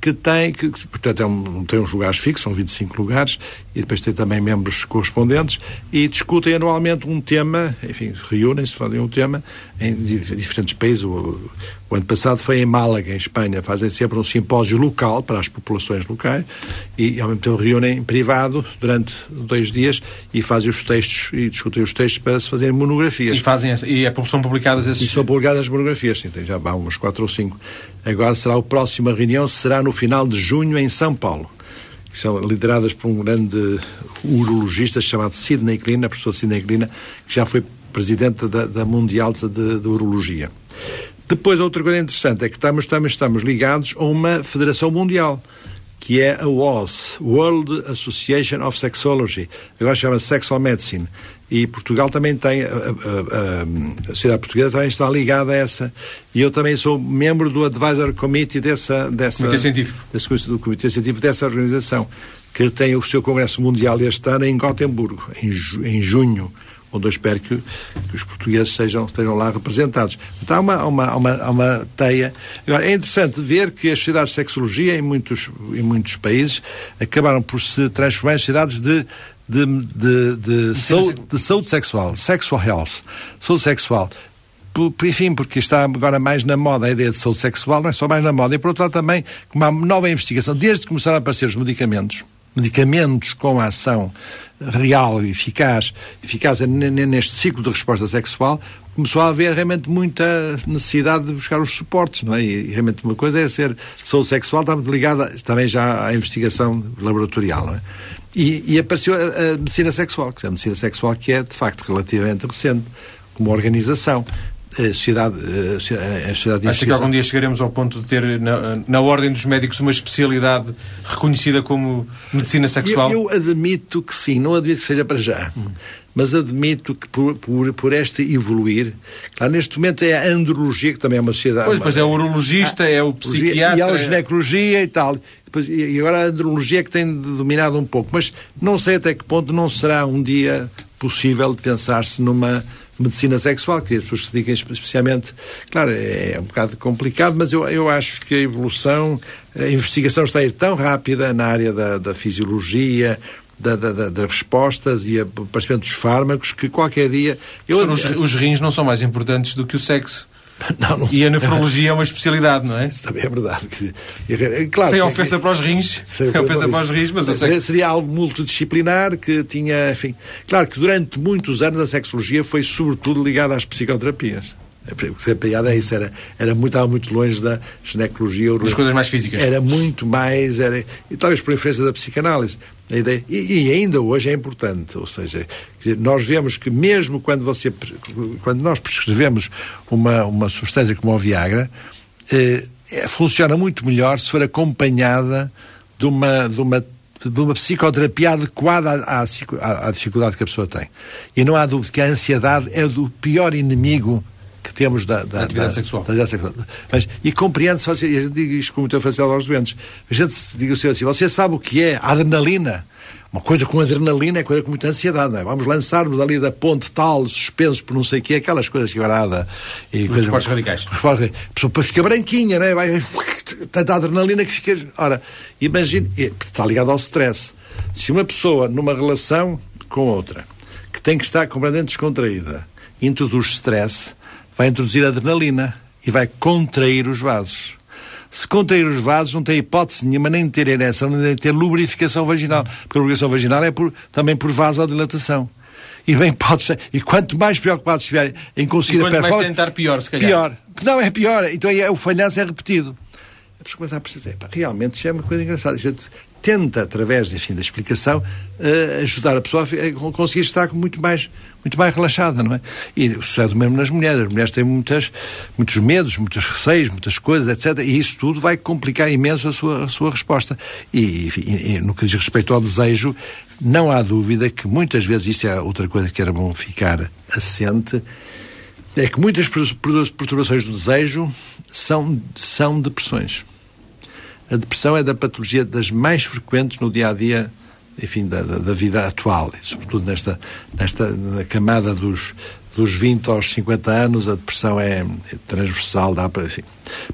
que tem, que, portanto, é um, tem uns lugares fixos, são 25 lugares, e depois tem também membros correspondentes, e discutem anualmente um tema, enfim, reúnem-se, fazem um tema em diferentes países. O, o, ano passado foi em Málaga, em Espanha, fazem sempre um simpósio local para as populações locais, e ao mesmo tempo reúnem em privado durante dois dias e fazem os textos, e discutem os textos para se fazerem monografias. E, fazem, e é, são publicadas esses... E são publicadas as monografias, sim, tem já há umas quatro ou cinco. Agora será a próxima reunião, será no final de junho em São Paulo. Que são lideradas por um grande urologista chamado Sidney Klina, professor Sidney Klina, que já foi presidente da, da Mundial de, de, Urologia. Depois, outra coisa interessante é que estamos, estamos, estamos ligados a uma federação mundial que é a WAS, World Association of Sexology, agora chama se Sexual Medicine. E Portugal também tem, a, a, a, a, sociedade portuguesa também está ligada a essa. E eu também sou membro do Advisor Committee dessa. dessa comitê Científico. Desse, do Comitê Científico dessa organização, que tem o seu Congresso Mundial este ano em Gotemburgo, em, em junho onde eu espero que, que os portugueses sejam, estejam lá representados. Então há uma, uma, uma, uma teia. Agora, é interessante ver que as sociedades de sexologia, em muitos, em muitos países, acabaram por se transformar em sociedades de de, de, de, saúde, de saúde sexual, sexual health, saúde sexual. Por, enfim, porque está agora mais na moda a ideia de saúde sexual, não é só mais na moda, e por outro lado também uma nova investigação, desde que começaram a aparecer os medicamentos, medicamentos com ação real e eficaz, eficaz neste ciclo de resposta sexual, começou a haver realmente muita necessidade de buscar os suportes, não é? E realmente uma coisa é ser saúde sexual, está muito ligada também já à investigação laboratorial, não é? E, e apareceu a, a, medicina sexual, que é a medicina sexual que é, de facto, relativamente recente, como organização a sociedade, a sociedade Acha que algum dia chegaremos ao ponto de ter na, na ordem dos médicos uma especialidade reconhecida como medicina sexual? Eu, eu admito que sim, não admito que seja para já. Hum. Mas admito que por, por, por este evoluir, claro, neste momento é a andrologia, que também é uma sociedade. Pois, pois é o urologista, ah, é o psiquiatra. E a ginecologia e tal. E agora a andrologia é que tem dominado um pouco. Mas não sei até que ponto não será um dia possível de pensar-se numa medicina sexual, que as pessoas se dedicam especialmente. Claro, é, é um bocado complicado, mas eu, eu acho que a evolução, a investigação está aí tão rápida na área da, da fisiologia, da, da, da, das respostas e aparecimento dos fármacos que qualquer dia. Eu... Os, os rins não são mais importantes do que o sexo. *laughs* Não, não... E a nefrologia é uma especialidade, não é? Isso também é verdade. Claro, sem ofensa para os rins. Sem ofensa para os rins, mas seria, seria algo multidisciplinar que tinha, enfim. Claro que durante muitos anos a sexologia foi sobretudo ligada às psicoterapias. A piada é isso, era, era muito, estava muito longe da ginecologia. Das coisas mais físicas. Era muito mais, era, e talvez por influência da psicanálise. A ideia, e, e, ainda hoje é importante, ou seja, nós vemos que mesmo quando você quando nós prescrevemos uma, uma substância como o Viagra, eh, é, funciona muito melhor se for acompanhada de uma, de uma de uma psicoterapia adequada à, à, à, dificuldade que a pessoa tem. E não há dúvida que a ansiedade é o pior inimigo temos da, da, atividade, da, sexual. da atividade sexual. Mas, e compreende-se, e a gente diz isto com muita facilidade aos doentes, a gente diz assim, você sabe o que é adrenalina? Uma coisa com adrenalina é coisa com muita ansiedade, não é? Vamos lançar-nos ali da ponte tal, suspensos por não sei o quê, aquelas coisas que agrada. E coisa, esportes radicais. A pessoa fica branquinha, não é? Vai, *laughs* tanta adrenalina que fica. Ora, imagine, está ligado ao stress. Se uma pessoa, numa relação com outra, que tem que estar completamente descontraída, introduz stress, vai introduzir adrenalina. e vai contrair os vasos. Se contrair os vasos, não tem hipótese nenhuma nem de ter ereção, nem de ter lubrificação vaginal. Porque a lubrificação vaginal é por, também por vasodilatação. E bem pode ser. E quanto mais preocupados estiverem em conseguir a performance. mais tentar pior, se calhar. Pior. Não, é pior. Então é, o falhanço é repetido. A pessoa começa a perceber, realmente isto é uma coisa engraçada. Tenta, através enfim, da explicação, uh, ajudar a pessoa a conseguir estar muito mais, muito mais relaxada, não é? E sucede mesmo nas mulheres. As mulheres têm muitas, muitos medos, muitos receios, muitas coisas, etc. E isso tudo vai complicar imenso a sua, a sua resposta. E, e, no que diz respeito ao desejo, não há dúvida que muitas vezes, isto é outra coisa que era bom ficar assente, é que muitas perturbações do desejo são, são depressões. A depressão é da patologia das mais frequentes no dia a dia, enfim, da, da, da vida atual, e sobretudo nesta, nesta na camada dos, dos 20 aos 50 anos, a depressão é, é transversal, dá para, enfim,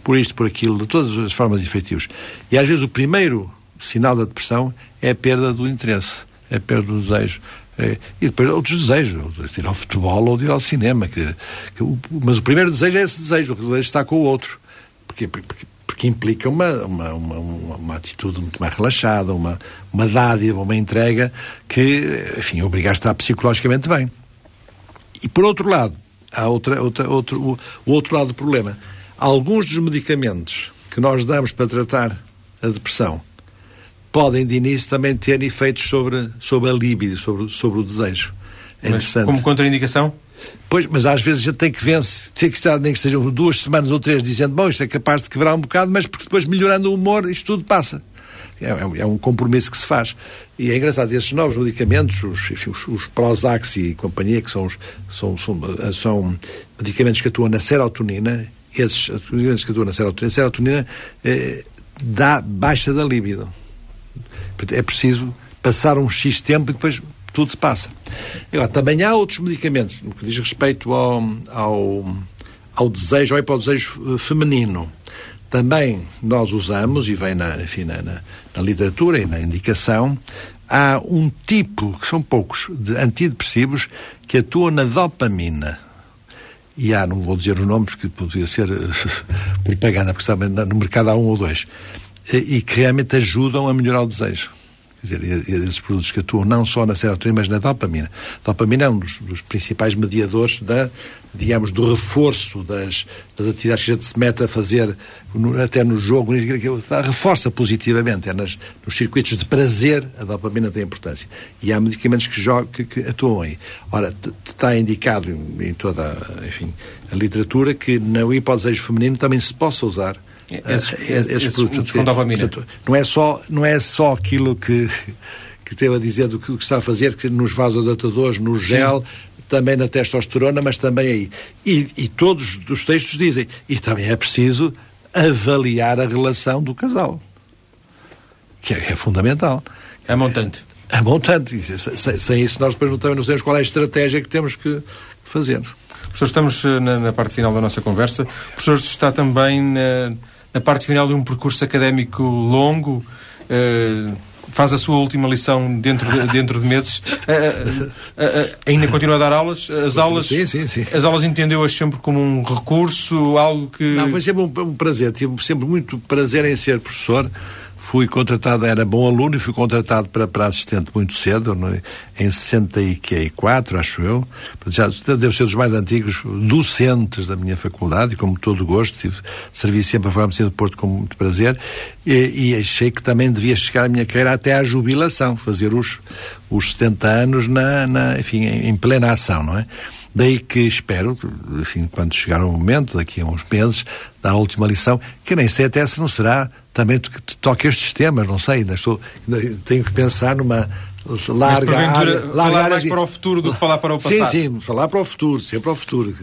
por isto, por aquilo, de todas as formas efetivas. E às vezes o primeiro sinal da depressão é a perda do interesse, é a perda do desejo. É, e depois outros desejos, de ir ao futebol ou de ir ao cinema. Dizer, que, mas o primeiro desejo é esse desejo, o desejo está com o outro. Porque, porque, porque implica uma, uma, uma, uma, atitude muito mais relaxada, uma, uma dádiva, uma entrega que, enfim, obriga a estar psicologicamente bem. E por outro lado, há outra, outra, outro, o, outro lado do problema. Alguns dos medicamentos que nós damos para tratar a depressão podem de início também ter efeitos sobre, sobre a libido, sobre, sobre o desejo. É mas interessante. Como contraindicação? Pois, mas às vezes a gente tem que vencer, tem que estar, nem que sejam duas semanas ou três, dizendo, bom, isto é capaz de quebrar um bocado, mas porque depois melhorando o humor, isto tudo passa. É, é, é um compromisso que se faz. E é engraçado, esses novos medicamentos, os, enfim, os, os Prozac e companhia, que são, são, são, são medicamentos que atuam na serotonina, esses medicamentos que atuam na serotonina, a serotonina eh, dá baixa da libido é preciso passar um X tempo e depois tudo se passa. Agora, também há outros medicamentos, no que diz respeito ao, ao, ao desejo, ao hipodesejo feminino. Também nós usamos, e vem na, enfim, na, na, na literatura e na indicação, há um tipo, que são poucos, de antidepressivos que atuam na dopamina. E há, não vou dizer os nomes, *laughs* porque poderia ser propaganda, porque sabe, no mercado há um ou dois e que realmente ajudam a melhorar o desejo. Quer dizer, esses produtos que atuam não só na serotonina, mas na dopamina. A dopamina é um dos, dos principais mediadores da, digamos, do reforço das, das, atividades que a gente se mete a fazer no, até no jogo, reforça positivamente. É nas, nos circuitos de prazer, a dopamina tem importância. E há medicamentos que, jogam, que, que atuam aí. Ora, está indicado em, em toda enfim, a literatura que no hipodesejo feminino também se possa usar esses, esses, esses produtos com dopamina. Não é só, não é só aquilo que, que teve a dizer do que está a fazer, que nos vasodilatadores, no gel, Sim. também na testosterona, mas também aí. E, e todos os textos dizem, e também é preciso avaliar a relação do casal, que é, é fundamental. É montante. É montante. Sem, sem, isso nós depois não, também não sabemos qual é a estratégia que temos que fazer. Professor, estamos eh, na, na parte final da nossa conversa. O professor está também na na parte final de um percurso académico longo. Uh, faz a sua última lição dentro de, dentro de meses. Uh, uh, ainda continua a dar aulas. As aulas, sim, sim, sim. As aulas entendeu-as sempre como um recurso, algo que. Não, foi sempre um, um prazer. Tive sempre muito prazer em ser professor fui contratado, era bom aluno e fui contratado para, para assistente muito cedo, no, em 64, acho eu. Já devo ser dos mais antigos docentes da minha faculdade, e como todo gosto, tive, servi sempre a Farmácia do Porto com muito prazer, e, e, achei que também devia chegar a minha carreira até à jubilação, fazer os, os 70 anos na, na enfim, em, em plena ação, não é? Daí que espero, enfim, quando chegar o momento, daqui a uns meses, da última lição, que nem sei até se não será também que toque estes temas, não sei, ainda estou, ainda tenho que pensar numa larga área, larga falar mais de... para o futuro do que falar para o passado. Sim, sim, falar para o futuro, sempre para o futuro.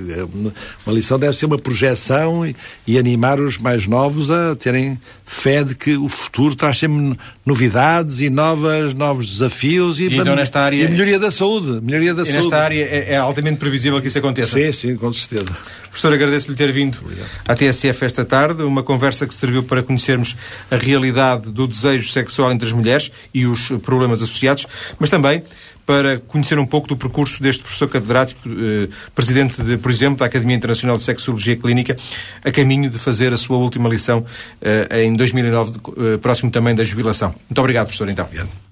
Uma lição deve ser uma projeção e, e, animar os mais novos a terem fé de que o futuro traz sempre novidades e novas, novos desafios e, e então, nesta área, e melhoria da saúde. Melhoria da e saúde. nesta área é, é altamente previsível que isso aconteça. Sim, sim, com certeza. Professor, agradeço-lhe ter vindo Obrigado. à TSF esta tarde, uma conversa que serviu para conhecermos a realidade do desejo sexual entre as mulheres e os problemas associados, mas também para conhecer um pouco do percurso deste professor catedrático, eh, presidente, de, por exemplo, da Academia Internacional de Sexologia Clínica, a caminho de fazer a sua última lição eh, em 2009, eh, próximo também da jubilação. Muito obrigado, professor, então. Obrigado.